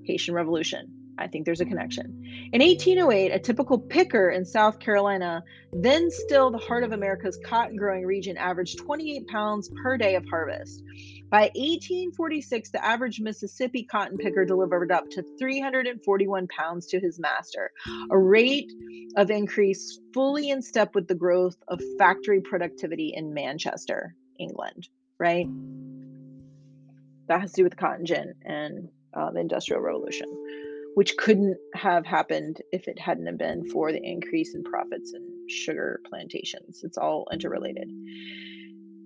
Haitian Revolution. I think there's a connection. In 1808, a typical picker in South Carolina, then still the heart of America's cotton growing region, averaged 28 pounds per day of harvest. By 1846, the average Mississippi cotton picker delivered up to 341 pounds to his master, a rate of increase fully in step with the growth of factory productivity in Manchester, England, right? That has to do with the cotton gin and uh, the Industrial Revolution which couldn't have happened if it hadn't been mm-hmm. for the increase in profits in sugar plantations. It's all interrelated.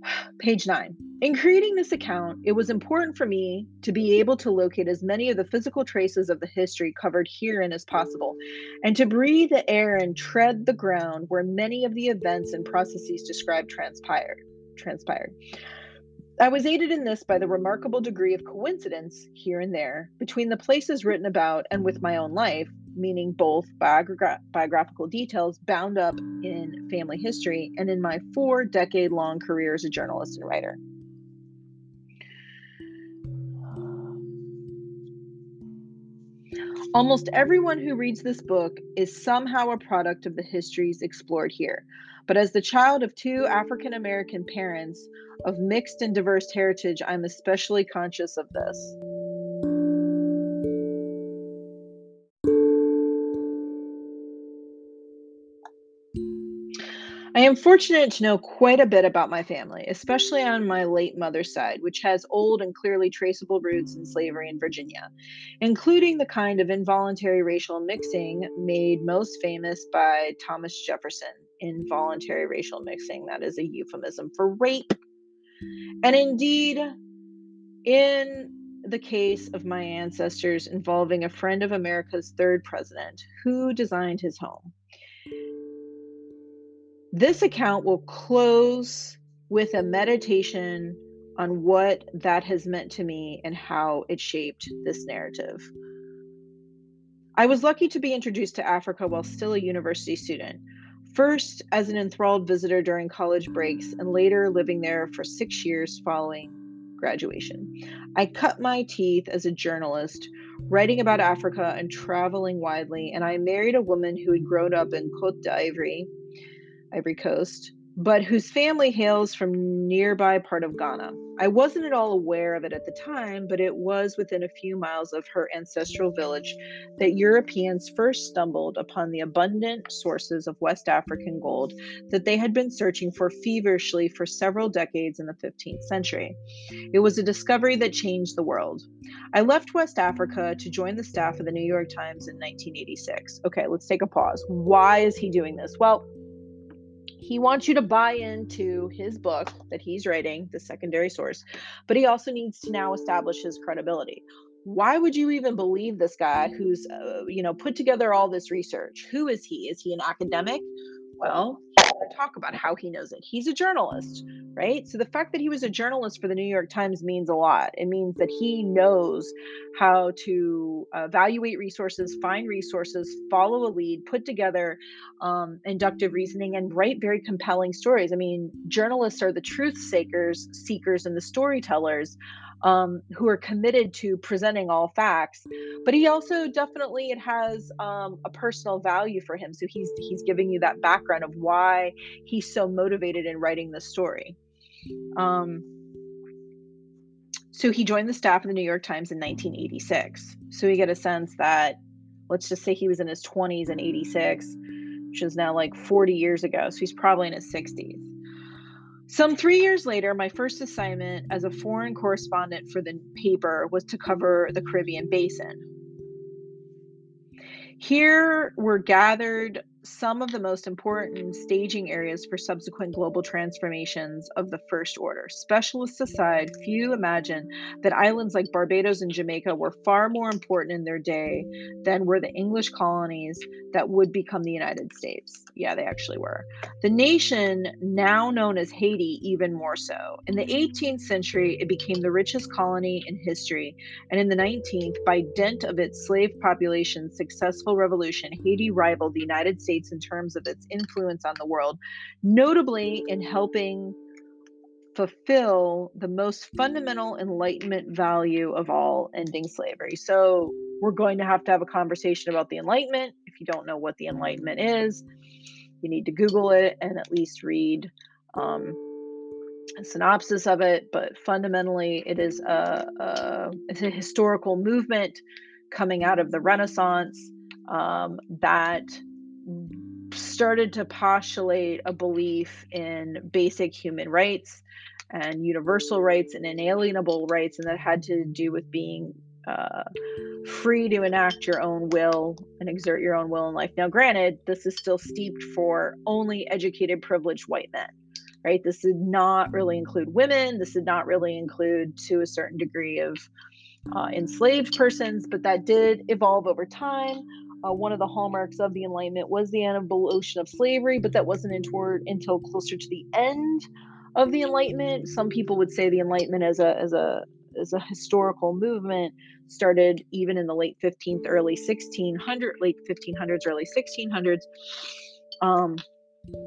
Page nine. In creating this account, it was important for me to be able to locate as many of the physical traces of the history covered herein as possible, and to breathe the air and tread the ground where many of the events and processes described transpired. Transpired. I was aided in this by the remarkable degree of coincidence here and there between the places written about and with my own life, meaning both biogra- biographical details bound up in family history and in my four decade long career as a journalist and writer. Almost everyone who reads this book is somehow a product of the histories explored here. But as the child of two African American parents of mixed and diverse heritage, I'm especially conscious of this. I am fortunate to know quite a bit about my family, especially on my late mother's side, which has old and clearly traceable roots in slavery in Virginia, including the kind of involuntary racial mixing made most famous by Thomas Jefferson. Involuntary racial mixing, that is a euphemism for rape. And indeed, in the case of my ancestors involving a friend of America's third president who designed his home. This account will close with a meditation on what that has meant to me and how it shaped this narrative. I was lucky to be introduced to Africa while still a university student. First, as an enthralled visitor during college breaks, and later living there for six years following graduation. I cut my teeth as a journalist, writing about Africa and traveling widely, and I married a woman who had grown up in Cote d'Ivoire, Ivory Coast, but whose family hails from nearby part of Ghana. I wasn't at all aware of it at the time, but it was within a few miles of her ancestral village that Europeans first stumbled upon the abundant sources of West African gold that they had been searching for feverishly for several decades in the 15th century. It was a discovery that changed the world. I left West Africa to join the staff of the New York Times in 1986. Okay, let's take a pause. Why is he doing this? Well, he wants you to buy into his book that he's writing, the secondary source, but he also needs to now establish his credibility. Why would you even believe this guy who's, uh, you know, put together all this research? Who is he? Is he an academic? Well, talk about how he knows it. He's a journalist, right? So the fact that he was a journalist for the New York Times means a lot. It means that he knows how to evaluate resources, find resources, follow a lead, put together um, inductive reasoning, and write very compelling stories. I mean, journalists are the truth seekers, seekers, and the storytellers um, who are committed to presenting all facts. But he also definitely it has um, a personal value for him. So he's he's giving you that background of why he's so motivated in writing the story. Um, so he joined the staff of the New York Times in 1986. So we get a sense that let's just say he was in his 20s in 86, which is now like 40 years ago. So he's probably in his 60s. Some three years later, my first assignment as a foreign correspondent for the paper was to cover the Caribbean basin. Here were gathered some of the most important staging areas for subsequent global transformations of the First Order. Specialists aside, few imagine that islands like Barbados and Jamaica were far more important in their day than were the English colonies that would become the United States. Yeah, they actually were. The nation, now known as Haiti, even more so. In the 18th century, it became the richest colony in history, and in the 19th, by dint of its slave population's successful revolution, Haiti rivaled the United States States in terms of its influence on the world, notably in helping fulfill the most fundamental Enlightenment value of all ending slavery. So, we're going to have to have a conversation about the Enlightenment. If you don't know what the Enlightenment is, you need to Google it and at least read um, a synopsis of it. But fundamentally, it is a, a, it's a historical movement coming out of the Renaissance um, that started to postulate a belief in basic human rights and universal rights and inalienable rights, and that had to do with being uh, free to enact your own will and exert your own will in life. Now, granted, this is still steeped for only educated, privileged white men, right? This did not really include women. This did not really include, to a certain degree, of uh, enslaved persons, but that did evolve over time uh, one of the hallmarks of the Enlightenment was the abolition of slavery, but that wasn't toward, until closer to the end of the Enlightenment. Some people would say the Enlightenment as a as a as a historical movement started even in the late 15th, early 1600, late 1500s, early 1600s. Um,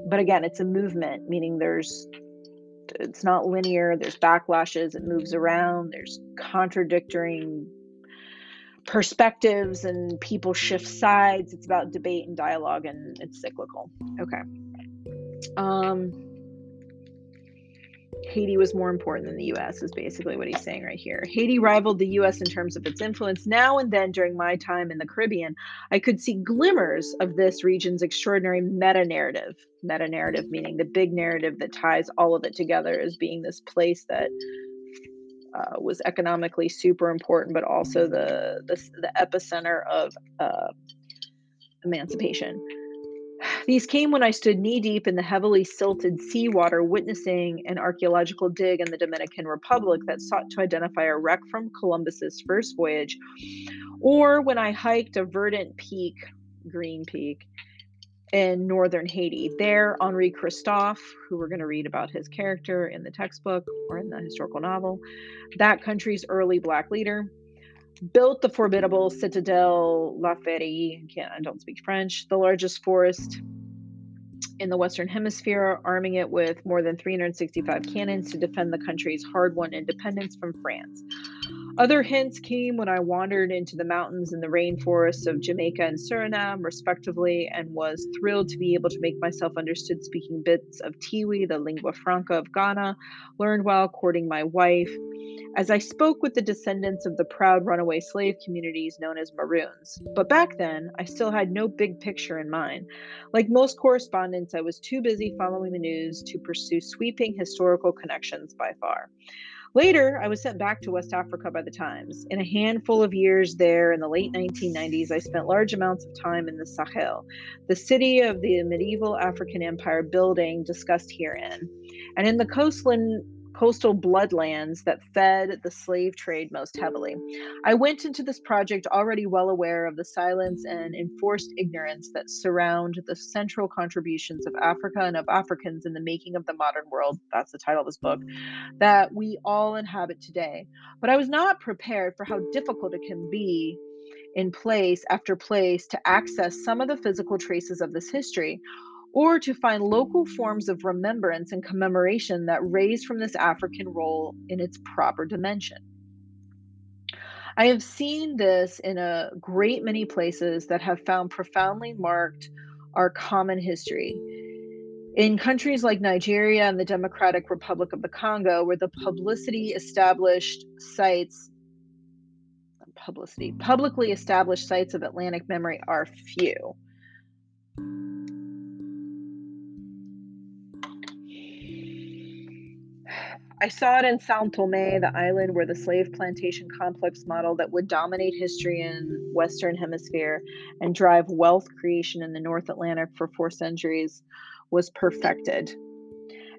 but again, it's a movement, meaning there's it's not linear. There's backlashes. It moves around. There's contradicting perspectives and people shift sides. It's about debate and dialogue and it's cyclical. Okay. Um, Haiti was more important than the US, is basically what he's saying right here. Haiti rivaled the US in terms of its influence. Now and then during my time in the Caribbean, I could see glimmers of this region's extraordinary meta narrative. Meta narrative meaning the big narrative that ties all of it together as being this place that uh, was economically super important, but also the the, the epicenter of uh, emancipation. These came when I stood knee deep in the heavily silted seawater, witnessing an archaeological dig in the Dominican Republic that sought to identify a wreck from Columbus's first voyage, or when I hiked a verdant peak, Green Peak, in northern Haiti. There, Henri Christophe, who we're going to read about his character in the textbook or in the historical novel, that country's early black leader, built the formidable Citadelle Laferrière. Can't, I don't speak French, the largest forest in the Western Hemisphere, arming it with more than 365 cannons to defend the country's hard won independence from France. Other hints came when I wandered into the mountains and the rainforests of Jamaica and Suriname, respectively, and was thrilled to be able to make myself understood speaking bits of Twi, the lingua franca of Ghana, learned while courting my wife. As I spoke with the descendants of the proud runaway slave communities known as Maroons. But back then, I still had no big picture in mind. Like most correspondents, I was too busy following the news to pursue sweeping historical connections by far. Later, I was sent back to West Africa by the Times. In a handful of years there in the late 1990s, I spent large amounts of time in the Sahel, the city of the medieval African empire building discussed herein. And in the coastland coastal bloodlands that fed the slave trade most heavily. I went into this project already well aware of the silence and enforced ignorance that surround the central contributions of Africa and of Africans in the making of the modern world. That's the title of this book, that we all inhabit today. But I was not prepared for how difficult it can be in place after place to access some of the physical traces of this history or to find local forms of remembrance and commemoration that raise from this African role in its proper dimension. I have seen this in a great many places that have found profoundly marked our common history. In countries like Nigeria and the Democratic Republic of the Congo, where the publicity established sites publicity publicly established sites of Atlantic memory are few. I saw it in Sao Tome, the island where the slave plantation complex model that would dominate history in Western Hemisphere and drive wealth creation in the North Atlantic for four centuries was perfected.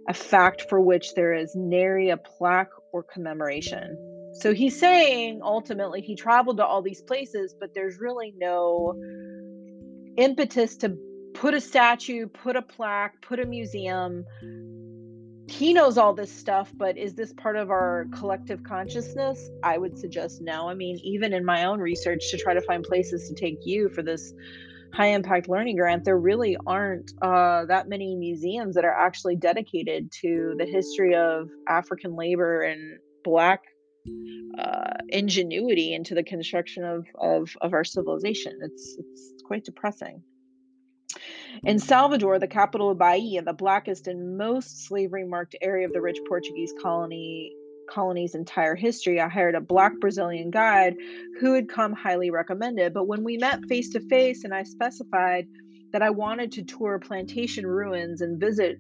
A fact for which there is nary a plaque or commemoration. So he's saying ultimately he traveled to all these places, but there's really no impetus to put a statue, put a plaque, put a museum, he knows all this stuff, but is this part of our collective consciousness? I would suggest no. I mean, even in my own research to try to find places to take you for this high impact learning grant, there really aren't uh, that many museums that are actually dedicated to the history of African labor and Black uh, ingenuity into the construction of, of, of our civilization. It's, it's quite depressing. In Salvador, the capital of Bahia, the blackest and most slavery marked area of the rich Portuguese colony colony's entire history, I hired a black Brazilian guide who had come highly recommended. But when we met face to face and I specified that I wanted to tour plantation ruins and visit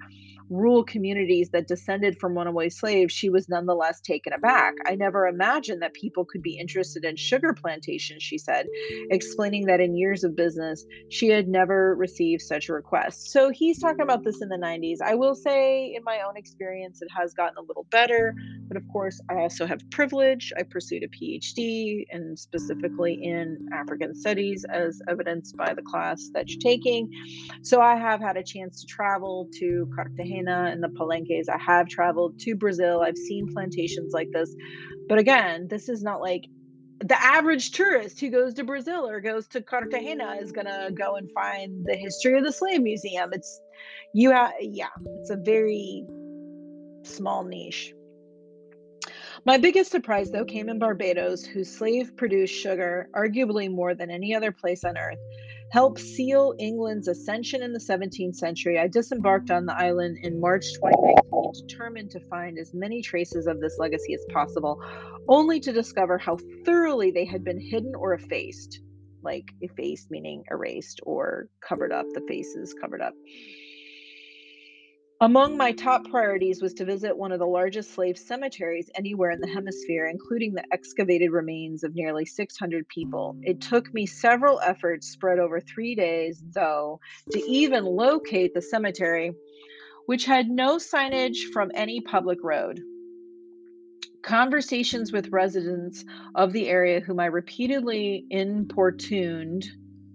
rural communities that descended from runaway slaves, she was nonetheless taken aback. I never imagined that people could be interested in sugar plantations, she said, explaining that in years of business, she had never received such a request. So he's talking about this in the 90s. I will say, in my own experience, it has gotten a little better. But of course, I also have privilege. I pursued a PhD and specifically in African studies, as evidenced by the class that you're taking. So I have had a chance to travel to Cartagena and the Palenques. I have traveled to Brazil. I've seen plantations like this. But again, this is not like the average tourist who goes to Brazil or goes to Cartagena is going to go and find the history of the slave museum. It's you have yeah, it's a very small niche. My biggest surprise, though, came in Barbados, whose slave produced sugar, arguably more than any other place on earth help seal England's ascension in the 17th century, I disembarked on the island in March 2019, determined to find as many traces of this legacy as possible, only to discover how thoroughly they had been hidden or effaced. Like effaced, meaning erased or covered up, the faces covered up. Among my top priorities was to visit one of the largest slave cemeteries anywhere in the hemisphere, including the excavated remains of nearly 600 people. It took me several efforts spread over three days, though, to even locate the cemetery, which had no signage from any public road. Conversations with residents of the area, whom I repeatedly importuned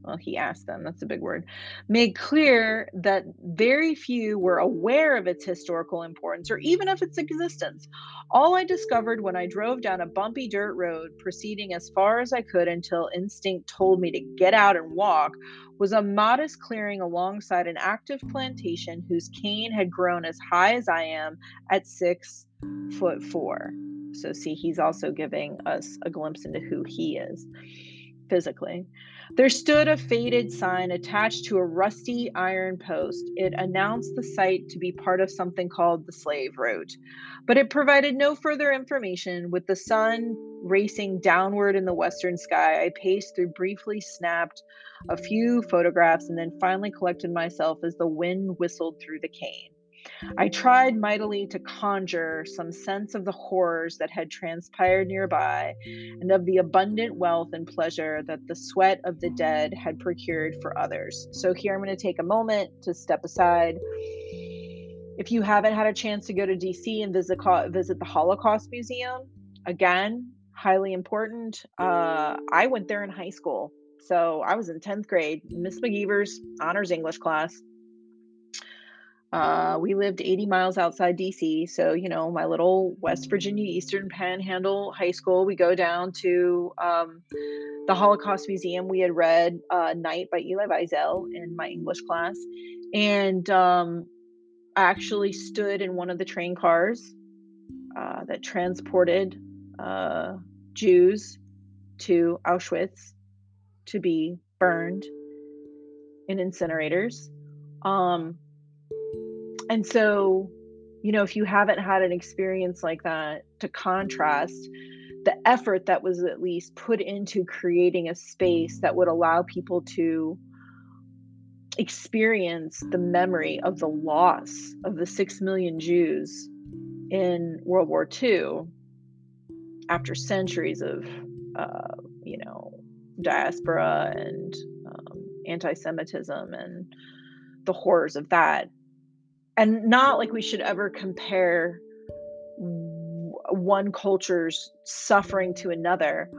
well, he asked them, that's a big word, made clear that very few were aware of its historical importance or even of its existence. All I discovered when I drove down a bumpy dirt road, proceeding as far as I could until instinct told me to get out and walk, was a modest clearing alongside an active plantation whose cane had grown as high as I am at six foot four. So, see, he's also giving us a glimpse into who he is physically. There stood a faded sign attached to a rusty iron post. It announced the site to be part of something called the Slave Route, but it provided no further information. With the sun racing downward in the western sky, I paced through, briefly snapped a few photographs, and then finally collected myself as the wind whistled through the cane. I tried mightily to conjure some sense of the horrors that had transpired nearby and of the abundant wealth and pleasure that the sweat of the dead had procured for others. So, here I'm going to take a moment to step aside. If you haven't had a chance to go to DC and visit, visit the Holocaust Museum, again, highly important. Uh, I went there in high school. So I was in 10th grade, Miss McGeever's honors English class uh, we lived 80 miles outside DC. So, you know, my little West Virginia Eastern Panhandle High School, we go down to um, the Holocaust Museum. We had read uh, Night by Elie Wiesel in my English class. And um, I actually stood in one of the train cars uh, that transported uh, Jews to Auschwitz to be burned in incinerators. Um, and so, you know, if you haven't had an experience like that, to contrast the effort that was at least put into creating a space that would allow people to experience the memory of the loss of the six million Jews in World War II, after centuries of, uh, you know, diaspora and um, anti Semitism and the horrors of that. And not like we should ever compare one culture's suffering to another,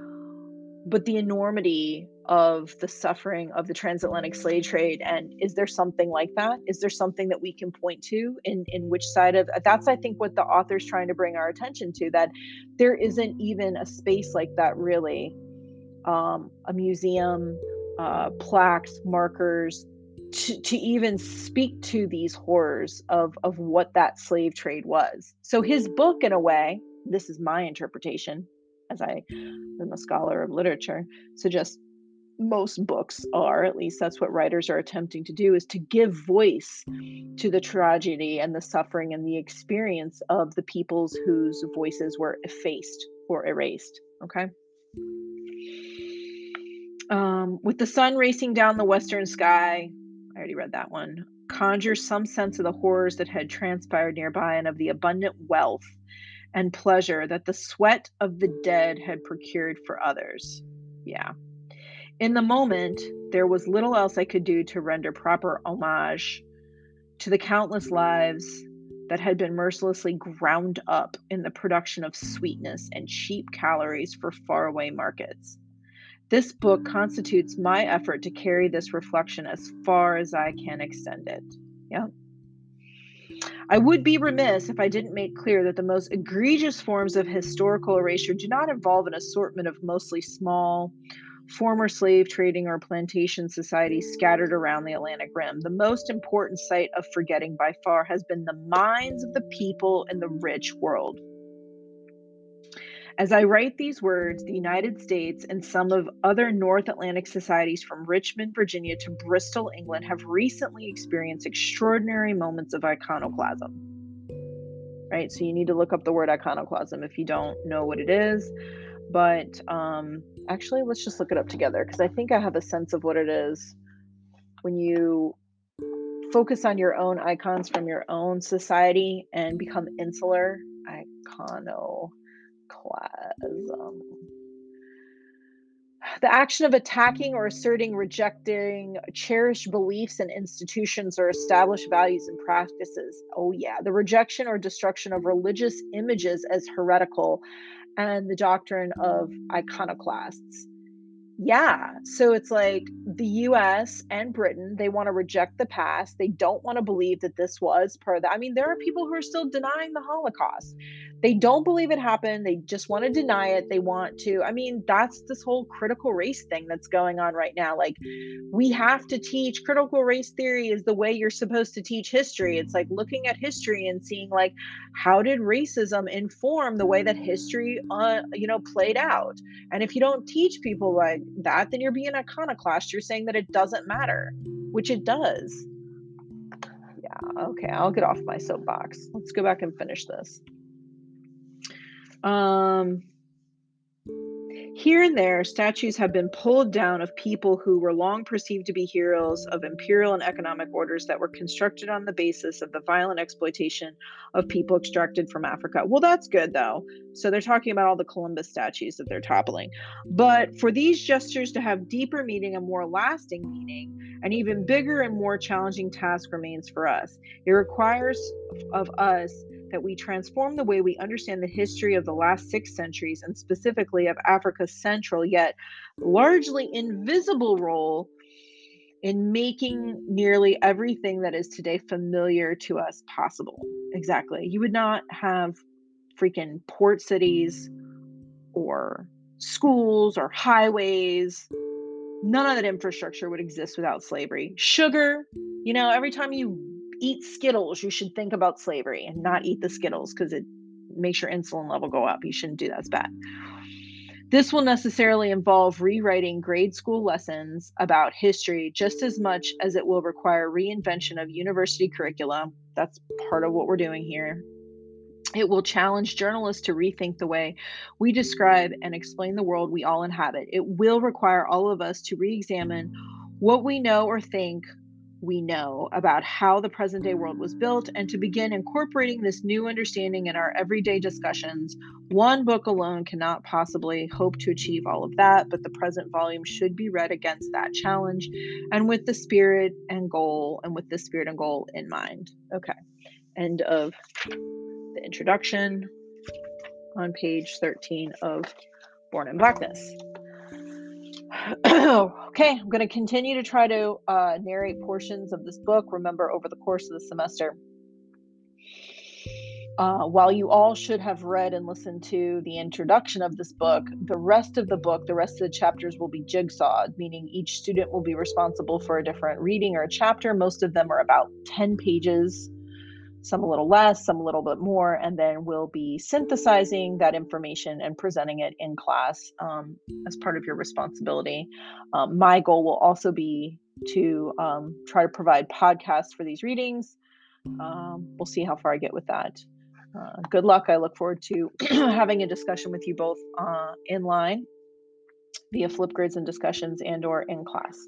but the enormity of the suffering of the transatlantic slave trade and is there something like that? Is there something that we can point to in in which side of that's i think what the author's trying to bring our attention to that there isn't even a space like that really. Um, a museum uh, plaques markers to, to even speak to these horrors of of what that slave trade was. So his book in a way this is my interpretation as i am a scholar of literature suggests most books are at least that's what writers are attempting to do is to give voice to the tragedy and the suffering and the experience of the peoples whose voices were effaced or erased okay? Um, with the sun racing down the western sky i already read that one. Conjure some sense of the horrors that had transpired nearby and of the abundant wealth and pleasure that the sweat of the dead had procured for others. Yeah. In the moment, there was little else I could do to render proper homage to the countless lives that had been mercilessly ground up in the production of sweetness and cheap calories for faraway markets. This book constitutes my effort to carry this reflection as far as I can extend it. Yeah. I would be remiss if I didn't make clear that the most egregious forms of historical erasure do not involve an assortment of mostly small, former slave trading or plantation societies scattered around the Atlantic Rim. The most important site of forgetting by far has been the minds of the people in the rich world. As I write these words, the United States and some of other North Atlantic societies from Richmond, Virginia to Bristol, England have recently experienced extraordinary moments of iconoclasm. Right? So you need to look up the word iconoclasm if you don't know what it is. But um, actually, let's just look it up together because I think I have a sense of what it is when you focus on your own icons from your own society and become insular. Iconoclasm. Um, the action of attacking or asserting, rejecting cherished beliefs and institutions or established values and practices. Oh, yeah. The rejection or destruction of religious images as heretical and the doctrine of iconoclasts. Yeah. So it's like the US and Britain, they want to reject the past. They don't want to believe that this was part of that. I mean, there are people who are still denying the Holocaust. They don't believe it happened. They just want to deny it. They want to, I mean, that's this whole critical race thing that's going on right now. Like, we have to teach critical race theory is the way you're supposed to teach history. It's like looking at history and seeing, like, how did racism inform the way that history, uh, you know, played out? And if you don't teach people like that, then you're being iconoclast. You're saying that it doesn't matter, which it does. Yeah, okay, I'll get off my soapbox. Let's go back and finish this. Um, here and there, statues have been pulled down of people who were long perceived to be heroes of imperial and economic orders that were constructed on the basis of the violent exploitation of people extracted from Africa. Well, that's good though. So they're talking about all the Columbus statues that they're toppling. But for these gestures to have deeper meaning and more lasting meaning, an even bigger and more challenging task remains for us. It requires of us that we transform the way we understand the history of the last six centuries and specifically of Africa's central yet largely invisible role in making nearly everything that is today familiar to us possible. Exactly. You would not have freaking port cities or schools or highways. None of that infrastructure would exist without slavery. Sugar, you know, every time you eat Skittles, you should think about slavery and not eat the Skittles because it makes your insulin level go up. You shouldn't do that. It's bad. This will necessarily involve rewriting grade school lessons about history just as much as it will require reinvention of university curricula. That's part of what we're doing here. It will challenge journalists to rethink the way we describe and explain the world we all inhabit. It will require all of us to re examine what we know or think we know about how the present day world was built and to begin incorporating this new understanding in our everyday discussions. One book alone cannot possibly hope to achieve all of that, but the present volume should be read against that challenge and with the spirit and goal and with the spirit and goal in mind. Okay. End of the introduction on page 13 of Born in Blackness. okay, I'm going to continue to try to uh, narrate portions of this book. Remember, over the course of the semester, uh, while you all should have read and listened to the introduction of this book, the rest of the book, the rest of the chapters will be jigsawed, meaning each student will be responsible for a different reading or a chapter. Most of them are about 10 pages some a little less, some a little bit more, and then we'll be synthesizing that information and presenting it in class um, as part of your responsibility. Um, my goal will also be to um, try to provide podcasts for these readings. Um, we'll see how far I get with that. Uh, good luck. I look forward to having a discussion with you both uh, in line via Flipgrids and discussions and or in class.